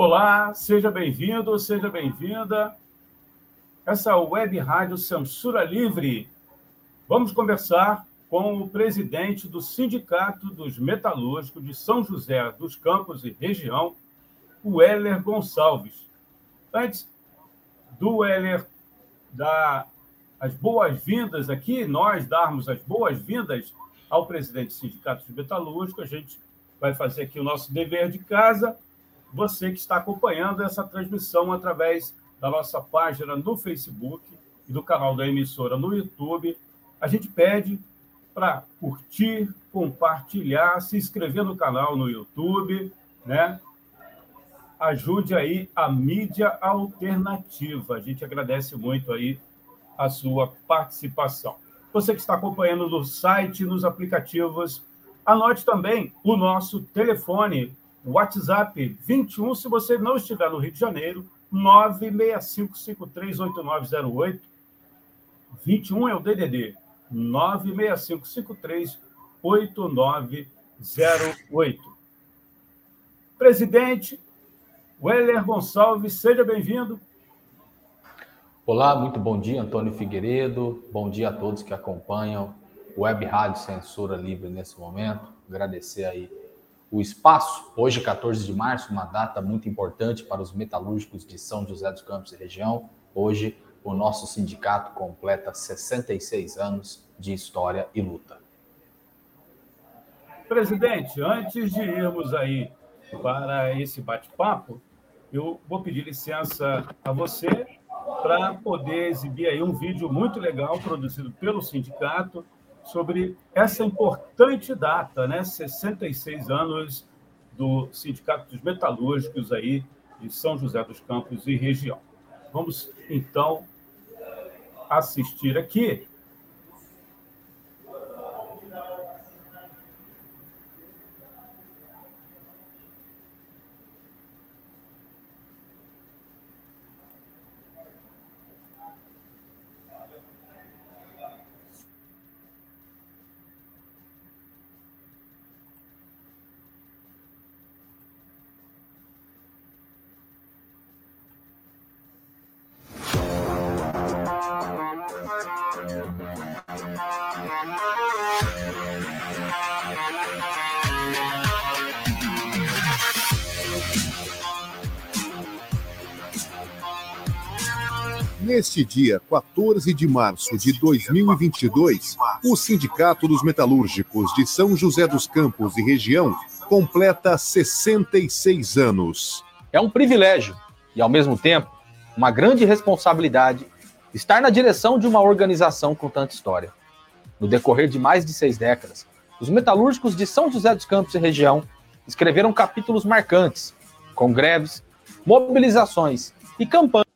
Olá, seja bem-vindo, seja bem-vinda. Essa é Web Rádio Censura Livre. Vamos conversar com o presidente do Sindicato dos Metalúrgicos de São José dos Campos e região, o Heller Gonçalves. Antes do Heller dar as boas-vindas aqui, nós darmos as boas-vindas ao presidente do Sindicato dos Metalúrgicos, a gente vai fazer aqui o nosso dever de casa você que está acompanhando essa transmissão através da nossa página no Facebook e do canal da emissora no YouTube. A gente pede para curtir, compartilhar, se inscrever no canal no YouTube, né? Ajude aí a mídia alternativa. A gente agradece muito aí a sua participação. Você que está acompanhando no site, nos aplicativos, anote também o nosso telefone WhatsApp 21, se você não estiver no Rio de Janeiro, 965538908. 21 é o DDD, 965538908. Presidente Weller Gonçalves, seja bem-vindo. Olá, muito bom dia, Antônio Figueiredo. Bom dia a todos que acompanham Web Rádio Censura Livre nesse momento. Agradecer aí o espaço. Hoje, 14 de março, uma data muito importante para os metalúrgicos de São José dos Campos e região. Hoje, o nosso sindicato completa 66 anos de história e luta. Presidente, antes de irmos aí para esse bate-papo, eu vou pedir licença a você para poder exibir aí um vídeo muito legal produzido pelo sindicato sobre essa importante data, né? 66 anos do Sindicato dos Metalúrgicos aí de São José dos Campos e região. Vamos então assistir aqui Neste dia 14 de março de 2022, o Sindicato dos Metalúrgicos de São José dos Campos e região completa 66 anos. É um privilégio e, ao mesmo tempo, uma grande responsabilidade estar na direção de uma organização com tanta história. No decorrer de mais de seis décadas, os metalúrgicos de São José dos Campos e região escreveram capítulos marcantes, com greves, mobilizações e campanhas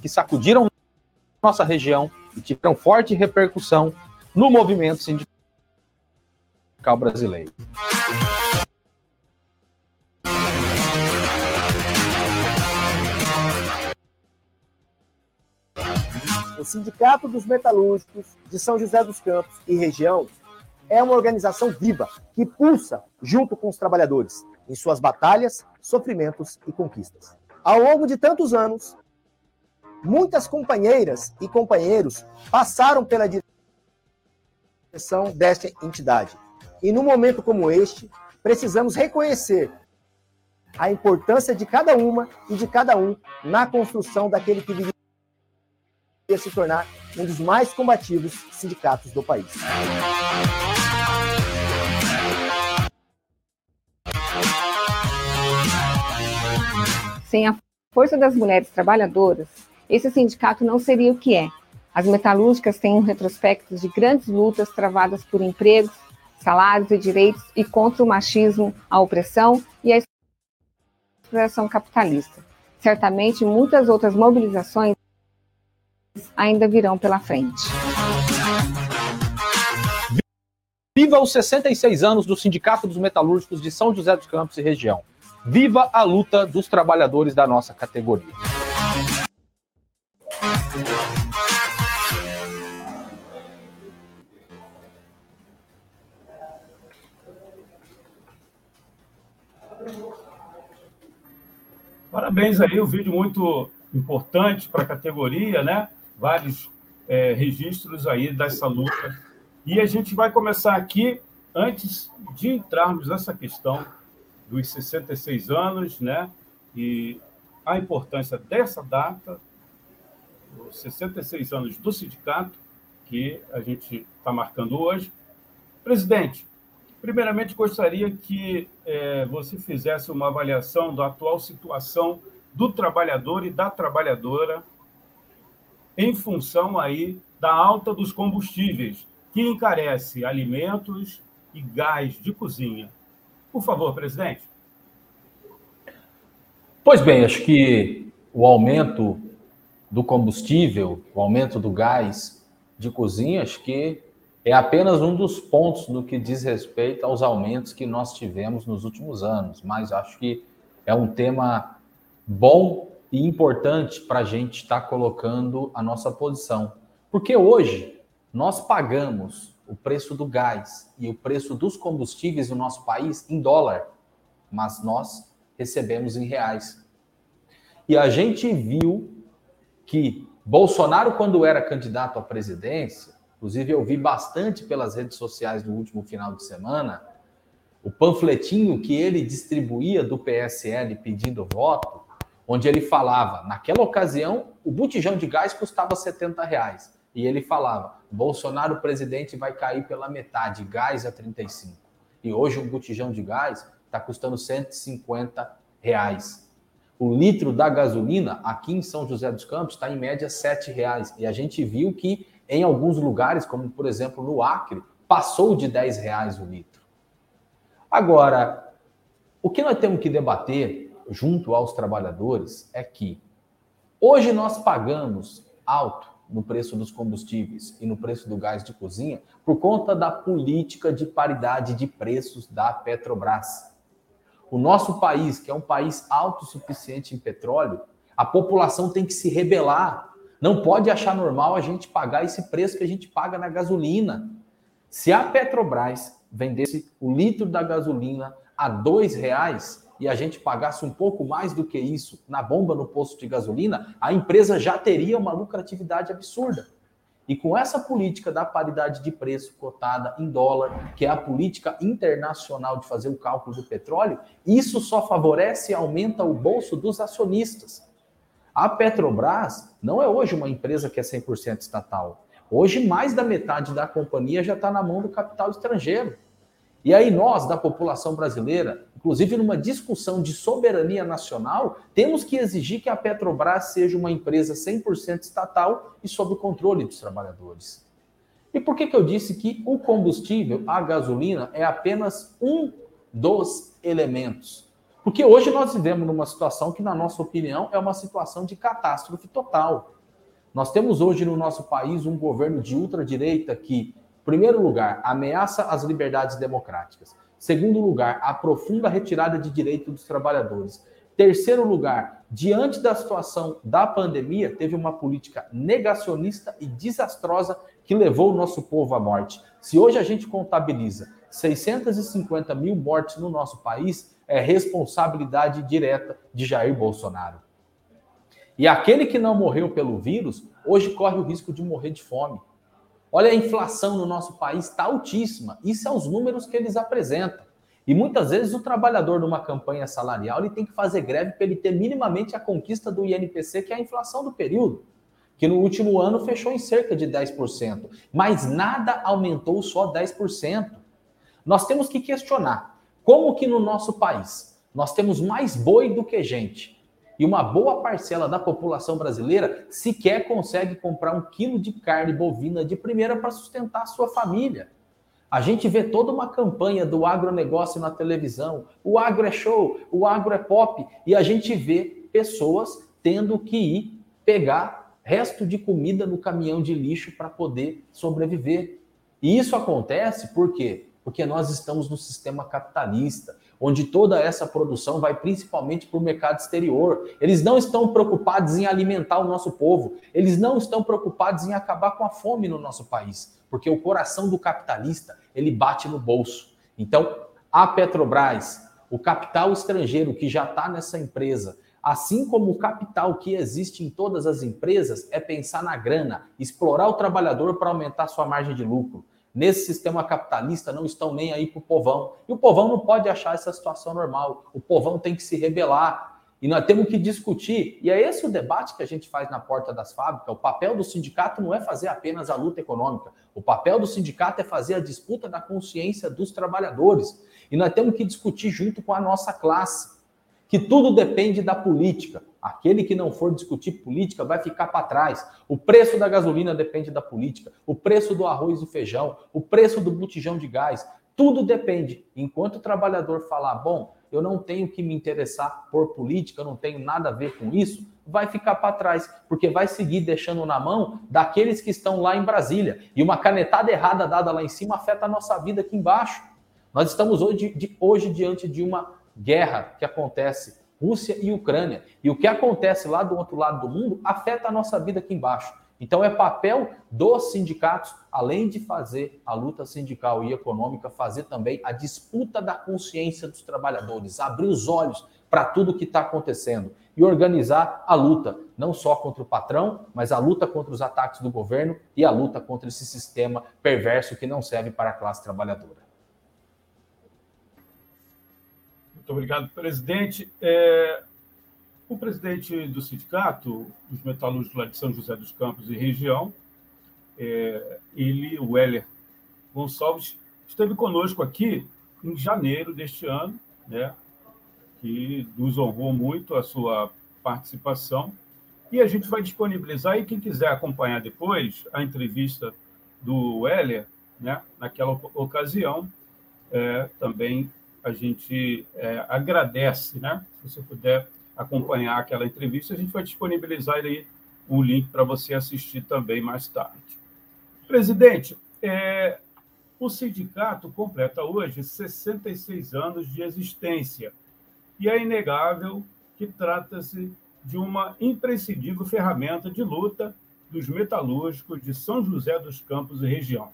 que sacudiram nossa região e tiveram forte repercussão no movimento sindical brasileiro. O Sindicato dos Metalúrgicos de São José dos Campos e região é uma organização viva que pulsa junto com os trabalhadores em suas batalhas, sofrimentos e conquistas. Ao longo de tantos anos, Muitas companheiras e companheiros passaram pela direção desta entidade. E num momento como este, precisamos reconhecer a importância de cada uma e de cada um na construção daquele que viria se tornar um dos mais combativos sindicatos do país. Sem a força das mulheres trabalhadoras, esse sindicato não seria o que é. As metalúrgicas têm um retrospecto de grandes lutas travadas por empregos, salários e direitos e contra o machismo, a opressão e a exploração capitalista. Certamente muitas outras mobilizações ainda virão pela frente. Viva os 66 anos do Sindicato dos Metalúrgicos de São José dos Campos e região. Viva a luta dos trabalhadores da nossa categoria. Parabéns aí, um vídeo muito importante para a categoria, né? Vários é, registros aí dessa luta. E a gente vai começar aqui, antes de entrarmos nessa questão dos 66 anos, né? E a importância dessa data, os 66 anos do sindicato, que a gente está marcando hoje. Presidente, Primeiramente, gostaria que é, você fizesse uma avaliação da atual situação do trabalhador e da trabalhadora em função aí da alta dos combustíveis, que encarece alimentos e gás de cozinha. Por favor, presidente. Pois bem, acho que o aumento do combustível, o aumento do gás de cozinha, acho que é apenas um dos pontos no que diz respeito aos aumentos que nós tivemos nos últimos anos, mas acho que é um tema bom e importante para a gente estar tá colocando a nossa posição. Porque hoje nós pagamos o preço do gás e o preço dos combustíveis no nosso país em dólar, mas nós recebemos em reais. E a gente viu que Bolsonaro, quando era candidato à presidência, Inclusive, eu vi bastante pelas redes sociais no último final de semana o panfletinho que ele distribuía do PSL pedindo voto, onde ele falava, naquela ocasião, o botijão de gás custava 70 reais. E ele falava, Bolsonaro presidente vai cair pela metade, gás a 35. E hoje um botijão de gás está custando 150 reais. O litro da gasolina aqui em São José dos Campos está em média 7 reais. E a gente viu que em alguns lugares, como por exemplo no Acre, passou de 10 reais o litro. Agora, o que nós temos que debater junto aos trabalhadores é que hoje nós pagamos alto no preço dos combustíveis e no preço do gás de cozinha por conta da política de paridade de preços da Petrobras. O nosso país, que é um país autossuficiente em petróleo, a população tem que se rebelar não pode achar normal a gente pagar esse preço que a gente paga na gasolina. Se a Petrobras vendesse o litro da gasolina a dois reais e a gente pagasse um pouco mais do que isso na bomba no posto de gasolina, a empresa já teria uma lucratividade absurda. E com essa política da paridade de preço cotada em dólar, que é a política internacional de fazer o cálculo do petróleo, isso só favorece e aumenta o bolso dos acionistas. A Petrobras não é hoje uma empresa que é 100% estatal. Hoje, mais da metade da companhia já está na mão do capital estrangeiro. E aí, nós, da população brasileira, inclusive numa discussão de soberania nacional, temos que exigir que a Petrobras seja uma empresa 100% estatal e sob o controle dos trabalhadores. E por que, que eu disse que o combustível, a gasolina, é apenas um dos elementos? Porque hoje nós vivemos numa situação que, na nossa opinião, é uma situação de catástrofe total. Nós temos hoje no nosso país um governo de ultradireita que, primeiro lugar, ameaça as liberdades democráticas. Segundo lugar, a retirada de direito dos trabalhadores. Terceiro lugar, diante da situação da pandemia, teve uma política negacionista e desastrosa que levou o nosso povo à morte. Se hoje a gente contabiliza 650 mil mortes no nosso país, é responsabilidade direta de Jair Bolsonaro. E aquele que não morreu pelo vírus, hoje corre o risco de morrer de fome. Olha, a inflação no nosso país está altíssima. Isso são os números que eles apresentam. E muitas vezes o trabalhador numa campanha salarial ele tem que fazer greve para ele ter minimamente a conquista do INPC, que é a inflação do período, que no último ano fechou em cerca de 10%. Mas nada aumentou só 10%. Nós temos que questionar como que no nosso país nós temos mais boi do que gente e uma boa parcela da população brasileira sequer consegue comprar um quilo de carne bovina de primeira para sustentar a sua família. A gente vê toda uma campanha do agronegócio na televisão. O agro é show, o agro é pop, e a gente vê pessoas tendo que ir pegar resto de comida no caminhão de lixo para poder sobreviver. E isso acontece por quê? Porque nós estamos no sistema capitalista, onde toda essa produção vai principalmente para o mercado exterior. Eles não estão preocupados em alimentar o nosso povo, eles não estão preocupados em acabar com a fome no nosso país, porque o coração do capitalista, ele bate no bolso. Então, a Petrobras, o capital estrangeiro que já está nessa empresa, assim como o capital que existe em todas as empresas, é pensar na grana, explorar o trabalhador para aumentar sua margem de lucro nesse sistema capitalista não estão nem aí para o povão. E o povão não pode achar essa situação normal. O povão tem que se rebelar. E nós temos que discutir. E é esse o debate que a gente faz na porta das fábricas. O papel do sindicato não é fazer apenas a luta econômica. O papel do sindicato é fazer a disputa da consciência dos trabalhadores. E nós temos que discutir junto com a nossa classe. Que tudo depende da política. Aquele que não for discutir política vai ficar para trás. O preço da gasolina depende da política, o preço do arroz e feijão, o preço do botijão de gás, tudo depende. Enquanto o trabalhador falar, bom, eu não tenho que me interessar por política, eu não tenho nada a ver com isso, vai ficar para trás, porque vai seguir deixando na mão daqueles que estão lá em Brasília. E uma canetada errada dada lá em cima afeta a nossa vida aqui embaixo. Nós estamos hoje, de, hoje diante de uma guerra que acontece Rússia e Ucrânia. E o que acontece lá do outro lado do mundo afeta a nossa vida aqui embaixo. Então é papel dos sindicatos, além de fazer a luta sindical e econômica, fazer também a disputa da consciência dos trabalhadores, abrir os olhos para tudo que está acontecendo e organizar a luta, não só contra o patrão, mas a luta contra os ataques do governo e a luta contra esse sistema perverso que não serve para a classe trabalhadora. Muito obrigado, presidente. É, o presidente do sindicato, dos metalúrgicos lá de São José dos Campos e região, é, ele, o Heller Gonçalves, esteve conosco aqui em janeiro deste ano, né, que nos honrou muito a sua participação. E a gente vai disponibilizar, e quem quiser acompanhar depois a entrevista do Heller, né, naquela ocasião, é, também a gente é, agradece, né? Se você puder acompanhar aquela entrevista, a gente vai disponibilizar aí um link para você assistir também mais tarde. Presidente, é, o sindicato completa hoje 66 anos de existência e é inegável que trata-se de uma imprescindível ferramenta de luta dos metalúrgicos de São José dos Campos e região.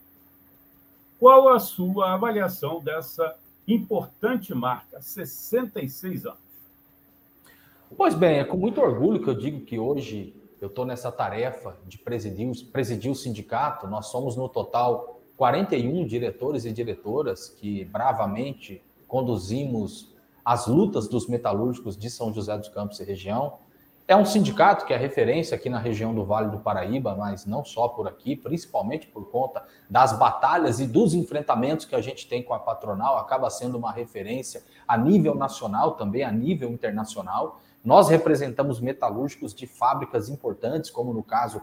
Qual a sua avaliação dessa importante marca, 66 anos. Pois bem, é com muito orgulho que eu digo que hoje eu estou nessa tarefa de presidir, presidir o sindicato. Nós somos, no total, 41 diretores e diretoras que bravamente conduzimos as lutas dos metalúrgicos de São José dos Campos e região. É um sindicato que é referência aqui na região do Vale do Paraíba, mas não só por aqui, principalmente por conta das batalhas e dos enfrentamentos que a gente tem com a patronal, acaba sendo uma referência a nível nacional, também a nível internacional. Nós representamos metalúrgicos de fábricas importantes, como no caso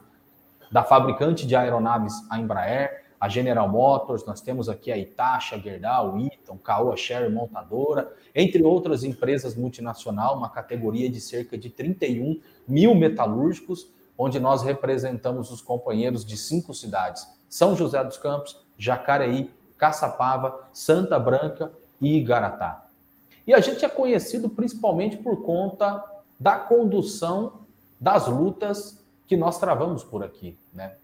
da fabricante de aeronaves, a Embraer, a General Motors, nós temos aqui a Itacha, Gerdau, Eaton, Caoa Sherry Montadora, entre outras empresas multinacional, uma categoria de cerca de 31 mil metalúrgicos, onde nós representamos os companheiros de cinco cidades: São José dos Campos, Jacareí, Caçapava, Santa Branca e Igaratá. E a gente é conhecido principalmente por conta da condução das lutas que nós travamos por aqui, né?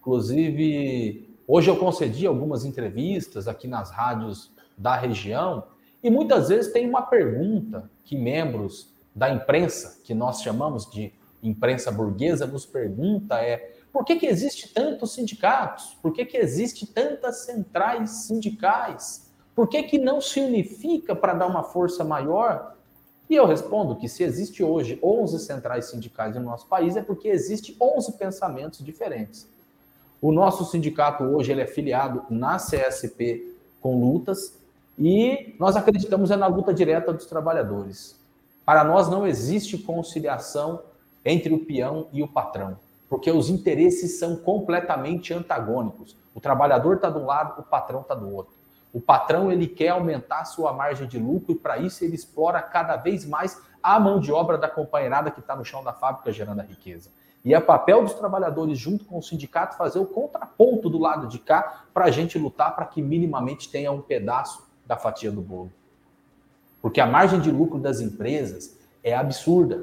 Inclusive, Hoje eu concedi algumas entrevistas aqui nas rádios da região e muitas vezes tem uma pergunta que membros da imprensa, que nós chamamos de imprensa burguesa, nos pergunta é por que, que existe tantos sindicatos? Por que, que existe tantas centrais sindicais? Por que, que não se unifica para dar uma força maior? E eu respondo que se existe hoje 11 centrais sindicais no nosso país é porque existe 11 pensamentos diferentes. O nosso sindicato hoje ele é filiado na CSP com lutas e nós acreditamos é na luta direta dos trabalhadores. Para nós não existe conciliação entre o peão e o patrão, porque os interesses são completamente antagônicos. O trabalhador está de um lado, o patrão está do outro. O patrão ele quer aumentar sua margem de lucro e para isso ele explora cada vez mais a mão de obra da companheirada que está no chão da fábrica gerando a riqueza. E é papel dos trabalhadores, junto com o sindicato, fazer o contraponto do lado de cá para a gente lutar para que minimamente tenha um pedaço da fatia do bolo. Porque a margem de lucro das empresas é absurda.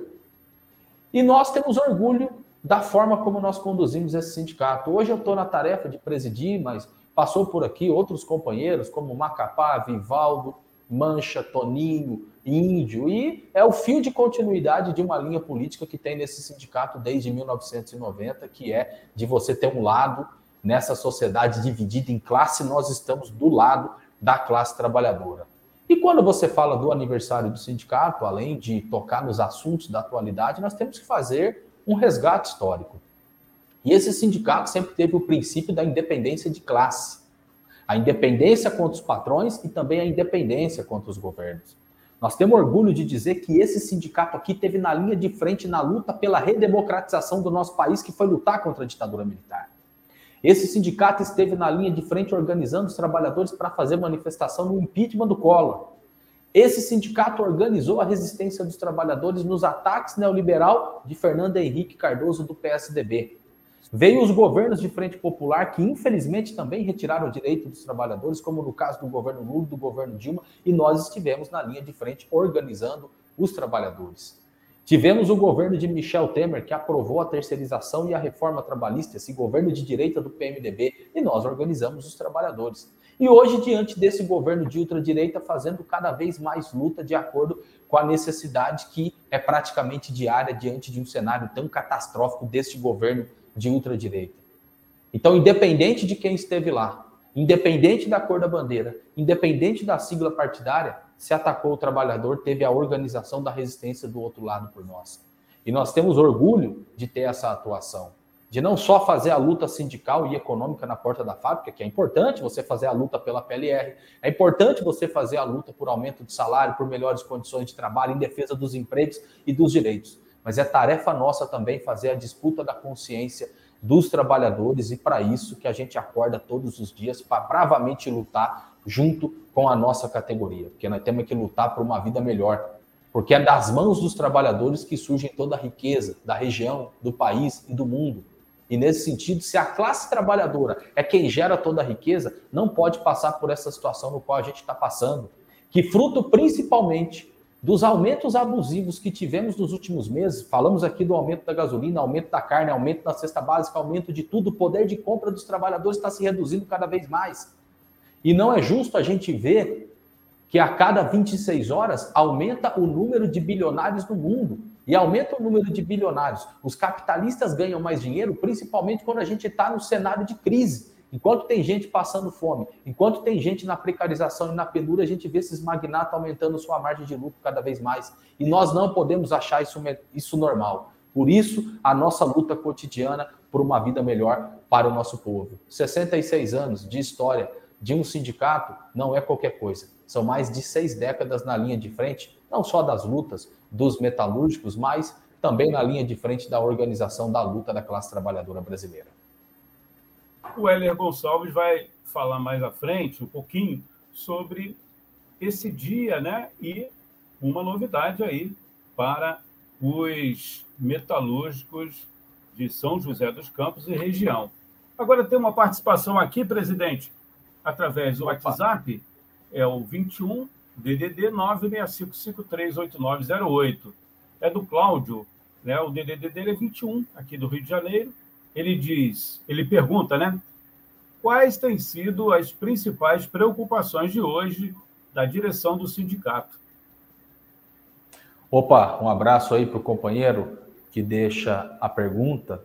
E nós temos orgulho da forma como nós conduzimos esse sindicato. Hoje eu estou na tarefa de presidir, mas passou por aqui outros companheiros, como Macapá, Vivaldo, Mancha, Toninho, Índio, e é o fio de continuidade de uma linha política que tem nesse sindicato desde 1990, que é de você ter um lado nessa sociedade dividida em classe, nós estamos do lado da classe trabalhadora. E quando você fala do aniversário do sindicato, além de tocar nos assuntos da atualidade, nós temos que fazer um resgate histórico. E esse sindicato sempre teve o princípio da independência de classe. A independência contra os patrões e também a independência contra os governos. Nós temos orgulho de dizer que esse sindicato aqui teve na linha de frente na luta pela redemocratização do nosso país, que foi lutar contra a ditadura militar. Esse sindicato esteve na linha de frente organizando os trabalhadores para fazer manifestação no impeachment do Collor. Esse sindicato organizou a resistência dos trabalhadores nos ataques neoliberal de Fernando Henrique Cardoso do PSDB. Veio os governos de frente popular que, infelizmente, também retiraram o direito dos trabalhadores, como no caso do governo Lula, do governo Dilma, e nós estivemos na linha de frente organizando os trabalhadores. Tivemos o governo de Michel Temer, que aprovou a terceirização e a reforma trabalhista, esse governo de direita do PMDB, e nós organizamos os trabalhadores. E hoje, diante desse governo de ultradireita, fazendo cada vez mais luta de acordo com a necessidade que é praticamente diária diante de um cenário tão catastrófico deste governo de ultradireita. Então, independente de quem esteve lá, independente da cor da bandeira, independente da sigla partidária, se atacou o trabalhador, teve a organização da resistência do outro lado por nós. E nós temos orgulho de ter essa atuação, de não só fazer a luta sindical e econômica na porta da fábrica, que é importante você fazer a luta pela PLR, é importante você fazer a luta por aumento de salário, por melhores condições de trabalho, em defesa dos empregos e dos direitos. Mas é tarefa nossa também fazer a disputa da consciência dos trabalhadores e para isso que a gente acorda todos os dias para bravamente lutar junto com a nossa categoria, porque nós temos que lutar por uma vida melhor, porque é das mãos dos trabalhadores que surge toda a riqueza da região, do país e do mundo. E nesse sentido, se a classe trabalhadora é quem gera toda a riqueza, não pode passar por essa situação no qual a gente está passando, que fruto principalmente dos aumentos abusivos que tivemos nos últimos meses, falamos aqui do aumento da gasolina, aumento da carne, aumento da cesta básica, aumento de tudo, o poder de compra dos trabalhadores está se reduzindo cada vez mais. E não é justo a gente ver que a cada 26 horas aumenta o número de bilionários no mundo. E aumenta o número de bilionários. Os capitalistas ganham mais dinheiro, principalmente quando a gente está no cenário de crise. Enquanto tem gente passando fome, enquanto tem gente na precarização e na penura, a gente vê esses magnatas aumentando sua margem de lucro cada vez mais. E nós não podemos achar isso, isso normal. Por isso, a nossa luta cotidiana por uma vida melhor para o nosso povo. 66 anos de história de um sindicato não é qualquer coisa. São mais de seis décadas na linha de frente, não só das lutas dos metalúrgicos, mas também na linha de frente da organização da luta da classe trabalhadora brasileira. O Heller Gonçalves vai falar mais à frente um pouquinho sobre esse dia, né? E uma novidade aí para os metalúrgicos de São José dos Campos e região. Agora tem uma participação aqui, presidente, através do Opa. WhatsApp, é o 21 DDD 965538908. É do Cláudio, né? O DDD dele é 21, aqui do Rio de Janeiro. Ele diz, ele pergunta, né? Quais têm sido as principais preocupações de hoje da direção do sindicato? Opa, um abraço aí para o companheiro que deixa a pergunta.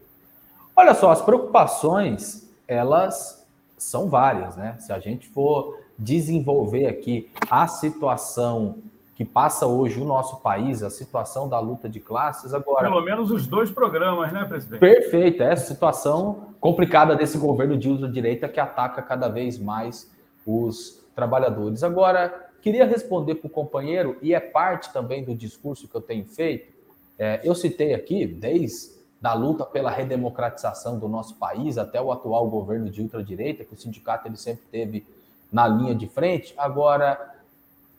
Olha só, as preocupações, elas são várias, né? Se a gente for desenvolver aqui a situação que passa hoje o nosso país, a situação da luta de classes agora. Pelo menos os dois programas, né, presidente? Perfeito, essa situação complicada desse governo de ultradireita que ataca cada vez mais os trabalhadores. Agora, queria responder para o companheiro, e é parte também do discurso que eu tenho feito. É, eu citei aqui, desde da luta pela redemocratização do nosso país até o atual governo de ultradireita, que o sindicato ele sempre teve na linha de frente. Agora,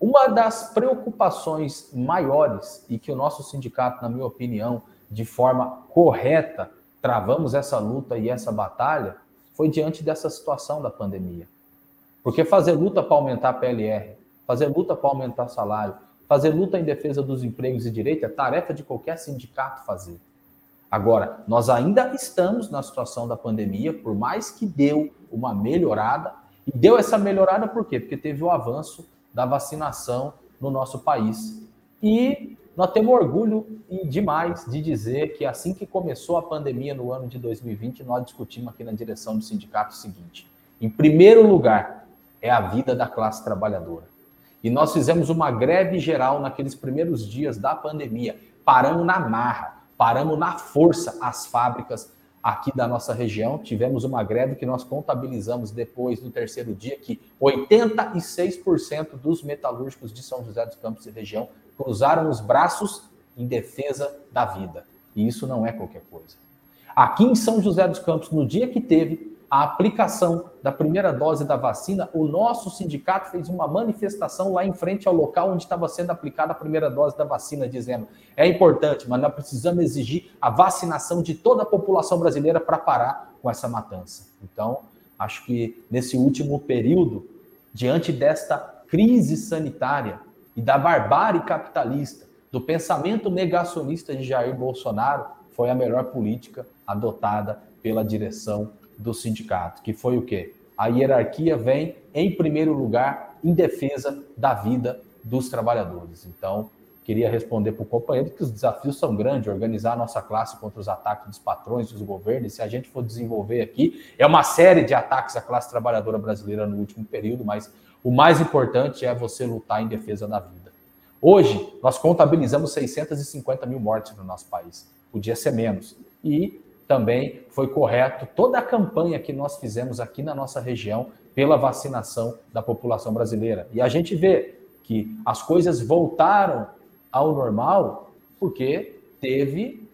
uma das preocupações maiores e que o nosso sindicato, na minha opinião, de forma correta, travamos essa luta e essa batalha, foi diante dessa situação da pandemia. Porque fazer luta para aumentar a PLR, fazer luta para aumentar salário, fazer luta em defesa dos empregos e direitos é tarefa de qualquer sindicato fazer. Agora, nós ainda estamos na situação da pandemia, por mais que deu uma melhorada, e deu essa melhorada por quê? Porque teve o avanço da vacinação no nosso país. E nós temos orgulho demais de dizer que assim que começou a pandemia no ano de 2020, nós discutimos aqui na direção do sindicato o seguinte: em primeiro lugar, é a vida da classe trabalhadora. E nós fizemos uma greve geral naqueles primeiros dias da pandemia. Paramos na marra, paramos na força as fábricas aqui da nossa região. Tivemos uma greve que nós contabilizamos depois, no terceiro dia, que 86% dos metalúrgicos de São José dos Campos e região cruzaram os braços em defesa da vida. E isso não é qualquer coisa. Aqui em São José dos Campos, no dia que teve a aplicação da primeira dose da vacina, o nosso sindicato fez uma manifestação lá em frente ao local onde estava sendo aplicada a primeira dose da vacina, dizendo: é importante, mas nós precisamos exigir a vacinação de toda a população brasileira para parar com essa matança. Então, acho que nesse último período, diante desta crise sanitária e da barbárie capitalista, do pensamento negacionista de Jair Bolsonaro, foi a melhor política adotada pela direção do sindicato, que foi o quê? A hierarquia vem em primeiro lugar em defesa da vida dos trabalhadores. Então, queria responder para o companheiro que os desafios são grandes, organizar a nossa classe contra os ataques dos patrões, dos governos, se a gente for desenvolver aqui, é uma série de ataques à classe trabalhadora brasileira no último período, mas o mais importante é você lutar em defesa da vida. Hoje, nós contabilizamos 650 mil mortes no nosso país. Podia ser menos. E também foi correto toda a campanha que nós fizemos aqui na nossa região pela vacinação da população brasileira. E a gente vê que as coisas voltaram ao normal porque teve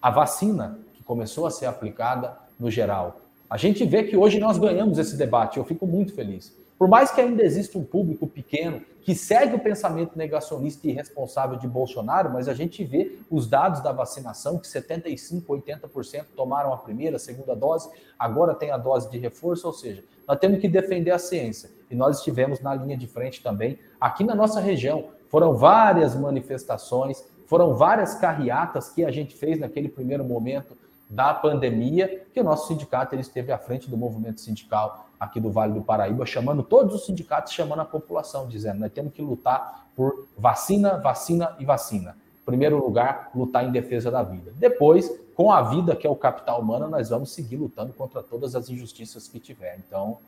a vacina que começou a ser aplicada no geral. A gente vê que hoje nós ganhamos esse debate, eu fico muito feliz. Por mais que ainda exista um público pequeno que segue o pensamento negacionista e irresponsável de Bolsonaro, mas a gente vê os dados da vacinação, que 75%, 80% tomaram a primeira, a segunda dose, agora tem a dose de reforço, ou seja, nós temos que defender a ciência. E nós estivemos na linha de frente também, aqui na nossa região. Foram várias manifestações, foram várias carreatas que a gente fez naquele primeiro momento da pandemia, que o nosso sindicato ele esteve à frente do movimento sindical aqui do Vale do Paraíba, chamando todos os sindicatos, chamando a população, dizendo: nós temos que lutar por vacina, vacina e vacina. Em primeiro lugar, lutar em defesa da vida. Depois, com a vida, que é o capital humano, nós vamos seguir lutando contra todas as injustiças que tiver. Então,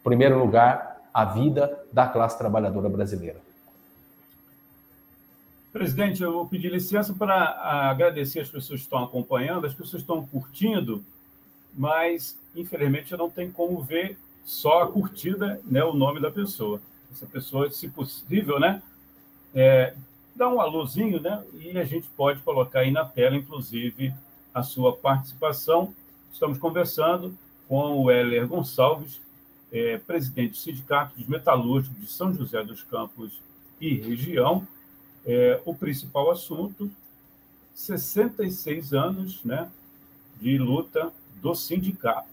em primeiro lugar, a vida da classe trabalhadora brasileira. Presidente, eu vou pedir licença para agradecer as pessoas que estão acompanhando, as pessoas estão curtindo, mas infelizmente eu não tenho como ver só a curtida, né, o nome da pessoa. Essa pessoa, se possível, né, é, dá um alôzinho, né, e a gente pode colocar aí na tela, inclusive, a sua participação. Estamos conversando com o Heller Gonçalves, é, presidente do Sindicato dos Metalúrgicos de São José dos Campos e região. É, o principal assunto, 66 anos né, de luta do sindicato.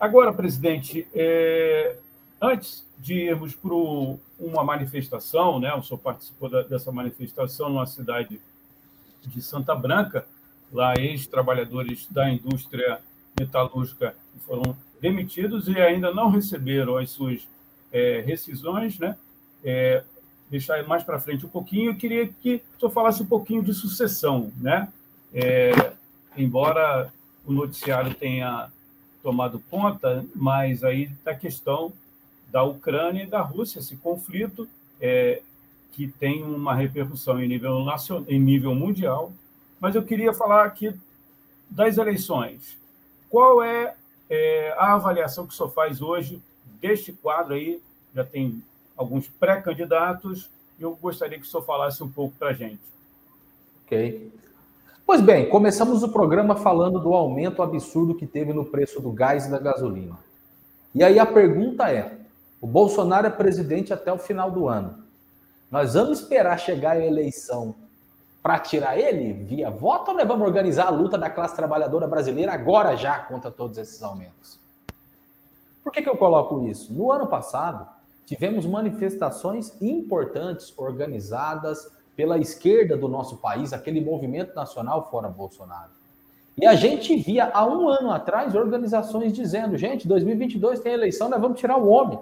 Agora, presidente, é, antes de irmos para uma manifestação, né, o senhor participou da, dessa manifestação numa cidade de Santa Branca, lá ex-trabalhadores da indústria metalúrgica foram demitidos e ainda não receberam as suas é, rescisões, né? É, deixar mais para frente um pouquinho, eu queria que o senhor falasse um pouquinho de sucessão, né? É, embora o noticiário tenha tomado conta, mas aí da questão da Ucrânia e da Rússia, esse conflito é, que tem uma repercussão em nível, nacional, em nível mundial. Mas eu queria falar aqui das eleições. Qual é, é a avaliação que o senhor faz hoje deste quadro aí? Já tem alguns pré-candidatos e eu gostaria que o senhor falasse um pouco para a gente. Ok. Pois bem, começamos o programa falando do aumento absurdo que teve no preço do gás e da gasolina. E aí a pergunta é: O Bolsonaro é presidente até o final do ano. Nós vamos esperar chegar a eleição para tirar ele via voto ou nós vamos organizar a luta da classe trabalhadora brasileira agora já contra todos esses aumentos? Por que, que eu coloco isso? No ano passado, tivemos manifestações importantes organizadas pela esquerda do nosso país, aquele movimento nacional fora Bolsonaro. E a gente via há um ano atrás organizações dizendo: gente, 2022 tem eleição, nós vamos tirar o homem.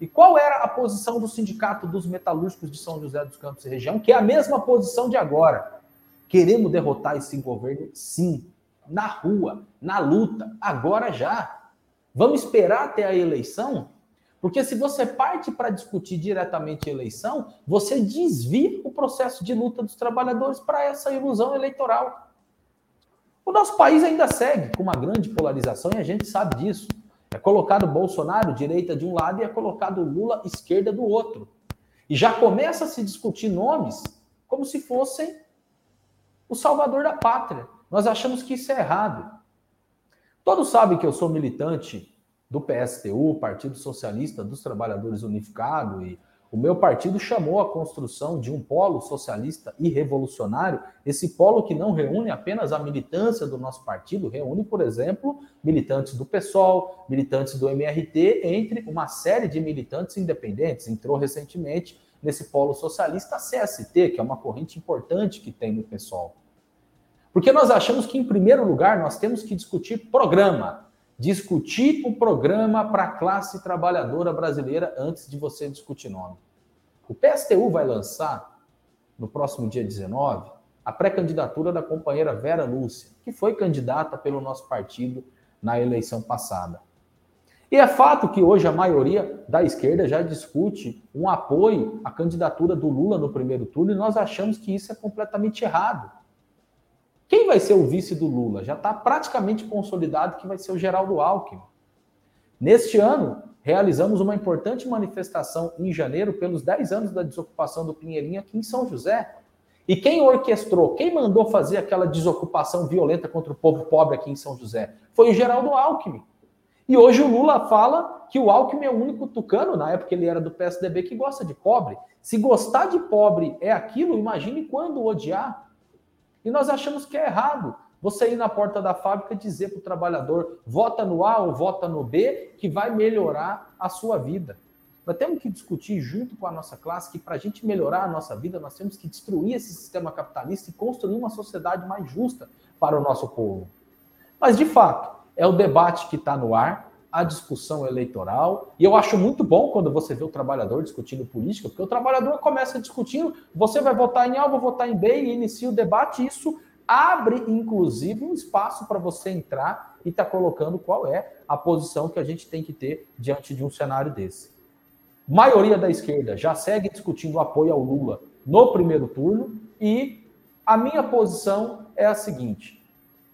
E qual era a posição do Sindicato dos Metalúrgicos de São José dos Campos e região? Que é a mesma posição de agora. Queremos derrotar esse governo? Sim. Na rua, na luta, agora já. Vamos esperar até a eleição? Porque se você parte para discutir diretamente a eleição, você desvia o processo de luta dos trabalhadores para essa ilusão eleitoral. O nosso país ainda segue com uma grande polarização e a gente sabe disso. É colocado Bolsonaro, direita de um lado, e é colocado Lula, esquerda do outro. E já começa a se discutir nomes como se fossem o salvador da pátria. Nós achamos que isso é errado. Todos sabem que eu sou militante do PSTU, Partido Socialista dos Trabalhadores Unificado, e o meu partido chamou a construção de um polo socialista e revolucionário, esse polo que não reúne apenas a militância do nosso partido, reúne, por exemplo, militantes do PSOL, militantes do MRT, entre uma série de militantes independentes. Entrou recentemente nesse polo socialista a CST, que é uma corrente importante que tem no PSOL. Porque nós achamos que, em primeiro lugar, nós temos que discutir programa, discutir o programa para a classe trabalhadora brasileira antes de você discutir nome. O PSTU vai lançar, no próximo dia 19, a pré-candidatura da companheira Vera Lúcia, que foi candidata pelo nosso partido na eleição passada. E é fato que hoje a maioria da esquerda já discute um apoio à candidatura do Lula no primeiro turno e nós achamos que isso é completamente errado. Quem vai ser o vice do Lula? Já está praticamente consolidado que vai ser o Geraldo Alckmin. Neste ano, realizamos uma importante manifestação em janeiro pelos 10 anos da desocupação do Pinheirinho aqui em São José. E quem orquestrou, quem mandou fazer aquela desocupação violenta contra o povo pobre aqui em São José? Foi o Geraldo Alckmin. E hoje o Lula fala que o Alckmin é o único tucano, na época ele era do PSDB, que gosta de pobre. Se gostar de pobre é aquilo, imagine quando odiar. E nós achamos que é errado você ir na porta da fábrica dizer para o trabalhador: vota no A ou vota no B, que vai melhorar a sua vida. Nós temos que discutir junto com a nossa classe que para a gente melhorar a nossa vida, nós temos que destruir esse sistema capitalista e construir uma sociedade mais justa para o nosso povo. Mas, de fato, é o debate que está no ar, a discussão eleitoral. E eu acho muito bom quando você vê o trabalhador discutindo política, porque o trabalhador começa discutindo, você vai votar em A, vou votar em B, e inicia o debate, isso abre, inclusive, um espaço para você entrar e estar tá colocando qual é a posição que a gente tem que ter diante de um cenário desse. Maioria da esquerda já segue discutindo apoio ao Lula no primeiro turno, e a minha posição é a seguinte: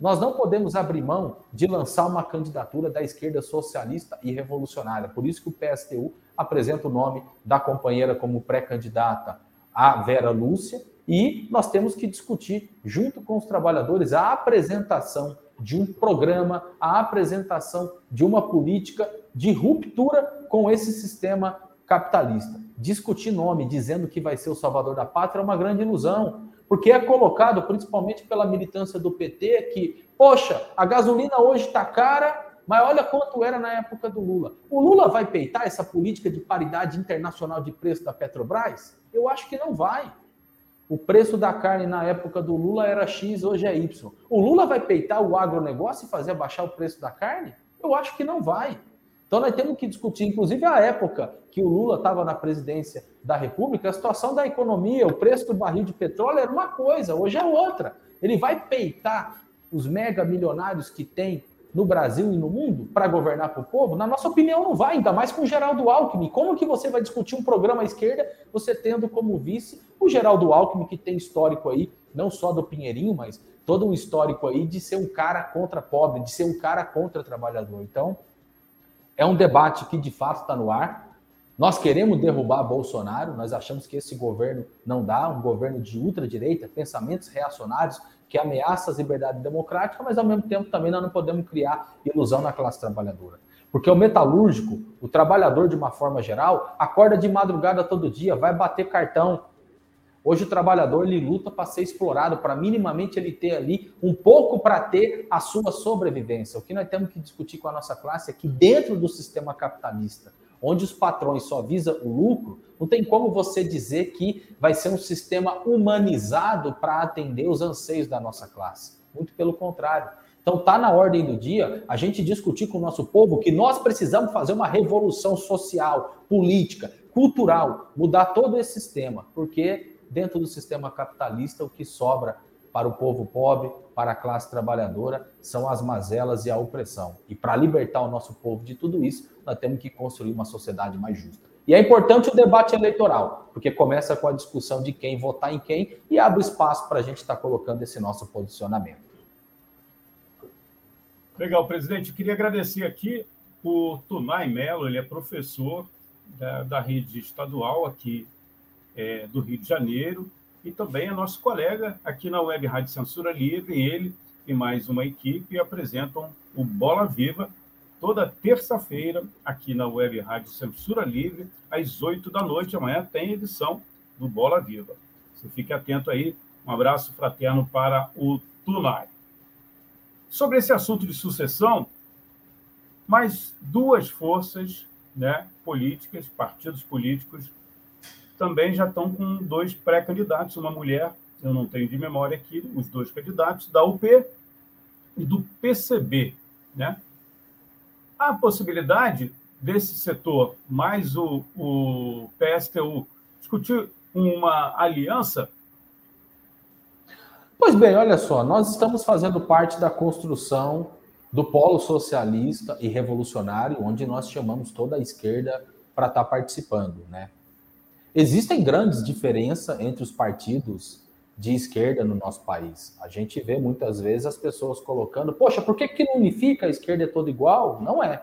nós não podemos abrir mão de lançar uma candidatura da esquerda socialista e revolucionária. Por isso que o PSTU apresenta o nome da companheira como pré-candidata, a Vera Lúcia, e nós temos que discutir, junto com os trabalhadores, a apresentação de um programa, a apresentação de uma política de ruptura com esse sistema capitalista. Discutir nome dizendo que vai ser o salvador da pátria é uma grande ilusão porque é colocado, principalmente pela militância do PT, que, poxa, a gasolina hoje está cara, mas olha quanto era na época do Lula. O Lula vai peitar essa política de paridade internacional de preço da Petrobras? Eu acho que não vai. O preço da carne na época do Lula era X, hoje é Y. O Lula vai peitar o agronegócio e fazer baixar o preço da carne? Eu acho que não vai. Então nós temos que discutir, inclusive a época que o Lula estava na presidência da República, a situação da economia, o preço do barril de petróleo era uma coisa, hoje é outra. Ele vai peitar os mega milionários que tem no Brasil e no mundo para governar para o povo? Na nossa opinião, não vai, ainda mais com o Geraldo Alckmin. Como que você vai discutir um programa à esquerda, você tendo como vice o Geraldo Alckmin, que tem histórico aí, não só do Pinheirinho, mas todo um histórico aí de ser um cara contra pobre, de ser um cara contra trabalhador. Então, é um debate que de fato está no ar. Nós queremos derrubar Bolsonaro, nós achamos que esse governo não dá, um governo de ultradireita, pensamentos reacionários que ameaçam as liberdades democráticas, mas ao mesmo tempo também nós não podemos criar ilusão na classe trabalhadora. Porque o metalúrgico, o trabalhador de uma forma geral, acorda de madrugada todo dia, vai bater cartão. Hoje o trabalhador ele luta para ser explorado, para minimamente ele ter ali um pouco para ter a sua sobrevivência. O que nós temos que discutir com a nossa classe é que dentro do sistema capitalista, onde os patrões só visam o lucro, não tem como você dizer que vai ser um sistema humanizado para atender os anseios da nossa classe. Muito pelo contrário. Então está na ordem do dia a gente discutir com o nosso povo que nós precisamos fazer uma revolução social, política, cultural, mudar todo esse sistema, porque dentro do sistema capitalista o que sobra para o povo pobre, para a classe trabalhadora, são as mazelas e a opressão. E para libertar o nosso povo de tudo isso, nós temos que construir uma sociedade mais justa. E é importante o debate eleitoral, porque começa com a discussão de quem votar em quem e abre espaço para a gente estar tá colocando esse nosso posicionamento. Legal, presidente. Queria agradecer aqui o Tunai Melo, ele é professor da, da rede estadual aqui é, do Rio de Janeiro e também é nosso colega aqui na Web Rádio Censura Livre. Ele e mais uma equipe apresentam o Bola Viva, toda terça-feira, aqui na Web Rádio Censura Livre, às 8 da noite. Amanhã tem edição do Bola Viva. Você fique atento aí. Um abraço fraterno para o Tunai. Sobre esse assunto de sucessão, mais duas forças né, políticas, partidos políticos, também já estão com dois pré-candidatos, uma mulher, eu não tenho de memória aqui, os dois candidatos, da UP e do PCB. Né? a possibilidade desse setor, mais o, o PSTU, discutir uma aliança? Pois bem, olha só, nós estamos fazendo parte da construção do polo socialista e revolucionário, onde nós chamamos toda a esquerda para estar tá participando, né? Existem grandes diferenças entre os partidos de esquerda no nosso país. A gente vê muitas vezes as pessoas colocando, poxa, por que, que não unifica a esquerda é toda igual? Não é.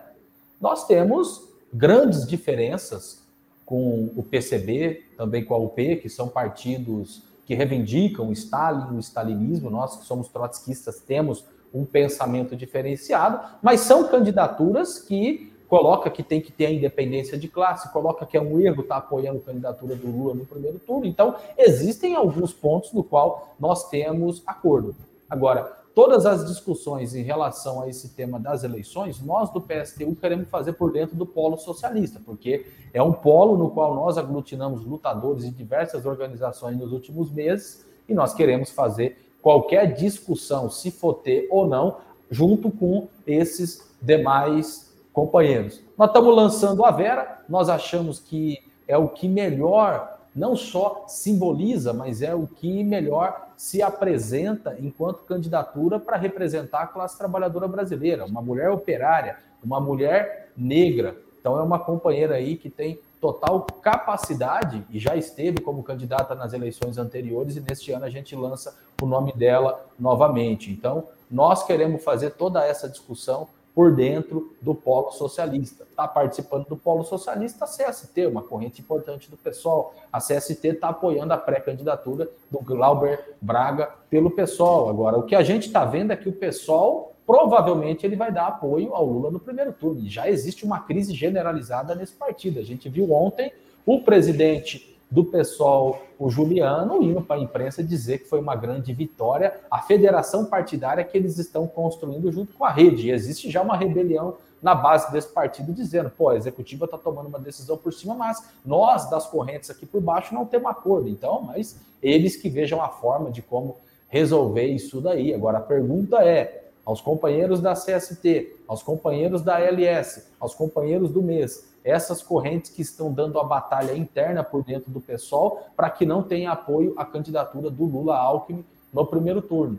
Nós temos grandes diferenças com o PCB, também com a UP, que são partidos que reivindicam o Stalin, o stalinismo, nós que somos trotskistas temos um pensamento diferenciado, mas são candidaturas que coloca que tem que ter a independência de classe, coloca que é um erro estar tá apoiando a candidatura do Lula no primeiro turno. Então, existem alguns pontos no qual nós temos acordo. Agora, todas as discussões em relação a esse tema das eleições, nós do PSTU queremos fazer por dentro do polo socialista, porque é um polo no qual nós aglutinamos lutadores de diversas organizações nos últimos meses e nós queremos fazer qualquer discussão, se for ter ou não, junto com esses demais companheiros. Nós estamos lançando a Vera, nós achamos que é o que melhor, não só simboliza, mas é o que melhor se apresenta enquanto candidatura para representar a classe trabalhadora brasileira, uma mulher operária, uma mulher negra. Então é uma companheira aí que tem total capacidade e já esteve como candidata nas eleições anteriores e neste ano a gente lança o nome dela novamente. Então, nós queremos fazer toda essa discussão por dentro do polo socialista. Está participando do polo socialista a CST, uma corrente importante do pessoal. A CST está apoiando a pré-candidatura do Glauber Braga pelo PSOL. Agora, o que a gente está vendo é que o PSOL provavelmente ele vai dar apoio ao Lula no primeiro turno. E já existe uma crise generalizada nesse partido. A gente viu ontem o presidente do pessoal, o Juliano, indo para a imprensa dizer que foi uma grande vitória a federação partidária que eles estão construindo junto com a rede. E existe já uma rebelião na base desse partido dizendo, pô, a executiva está tomando uma decisão por cima, mas nós das correntes aqui por baixo não temos acordo. Então, mas eles que vejam a forma de como resolver isso daí. Agora a pergunta é, aos companheiros da CST, aos companheiros da LS, aos companheiros do MES, essas correntes que estão dando a batalha interna por dentro do PSOL para que não tenha apoio à candidatura do Lula Alckmin no primeiro turno.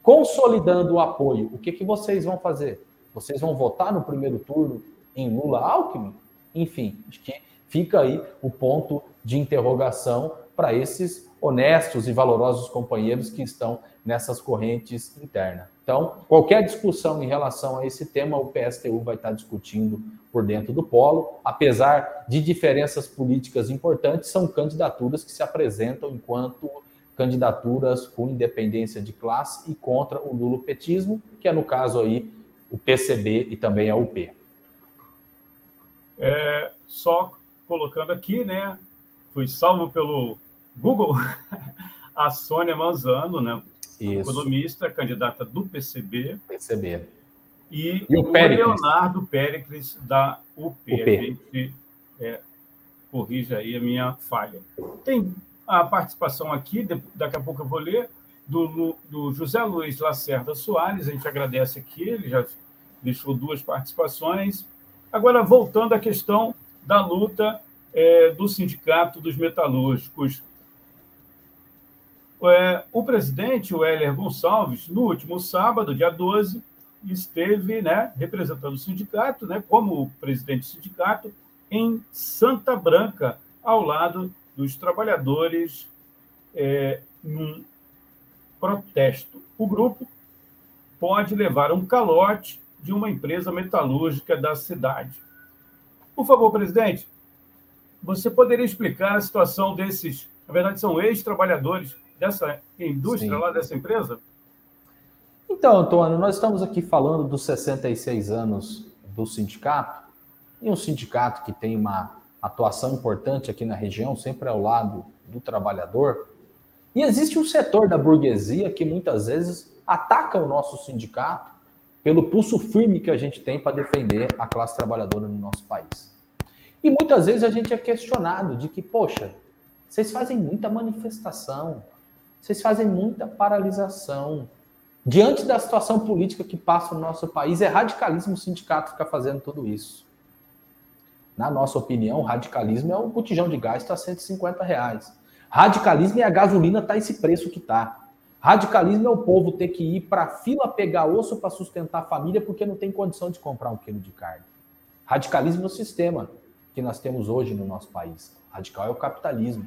Consolidando o apoio, o que, que vocês vão fazer? Vocês vão votar no primeiro turno em Lula Alckmin? Enfim, acho que fica aí o ponto de interrogação para esses honestos e valorosos companheiros que estão nessas correntes internas. Então, qualquer discussão em relação a esse tema, o PSTU vai estar discutindo por dentro do polo. Apesar de diferenças políticas importantes, são candidaturas que se apresentam enquanto candidaturas com independência de classe e contra o lulopetismo, que é no caso aí o PCB e também a UP. É, só colocando aqui, né? Fui salvo pelo Google, a Sônia Manzano, né? Isso. Economista, candidata do PCB. PCB. E, e o, o Leonardo Péricles, da UP. UP. A gente é, corrige aí a minha falha. Tem a participação aqui, daqui a pouco eu vou ler, do, do José Luiz Lacerda Soares, a gente agradece aqui, ele já deixou duas participações. Agora, voltando à questão da luta é, do Sindicato dos Metalúrgicos. É, o presidente, o Heller Gonçalves, no último sábado, dia 12, esteve né, representando o sindicato, né, como presidente do sindicato, em Santa Branca, ao lado dos trabalhadores, é, num protesto. O grupo pode levar um calote de uma empresa metalúrgica da cidade. Por favor, presidente, você poderia explicar a situação desses, na verdade, são ex-trabalhadores dessa indústria Sim. lá, dessa empresa? Então, Antônio, nós estamos aqui falando dos 66 anos do sindicato, e um sindicato que tem uma atuação importante aqui na região, sempre ao lado do trabalhador. E existe um setor da burguesia que muitas vezes ataca o nosso sindicato pelo pulso firme que a gente tem para defender a classe trabalhadora no nosso país. E muitas vezes a gente é questionado de que, poxa, vocês fazem muita manifestação, vocês fazem muita paralisação. Diante da situação política que passa no nosso país, é radicalismo o sindicato ficar fazendo tudo isso. Na nossa opinião, radicalismo é o botijão de gás está 150 reais. Radicalismo é a gasolina tá esse preço que tá. Radicalismo é o povo ter que ir para fila pegar osso para sustentar a família porque não tem condição de comprar um quilo de carne. Radicalismo é o sistema que nós temos hoje no nosso país. Radical é o capitalismo.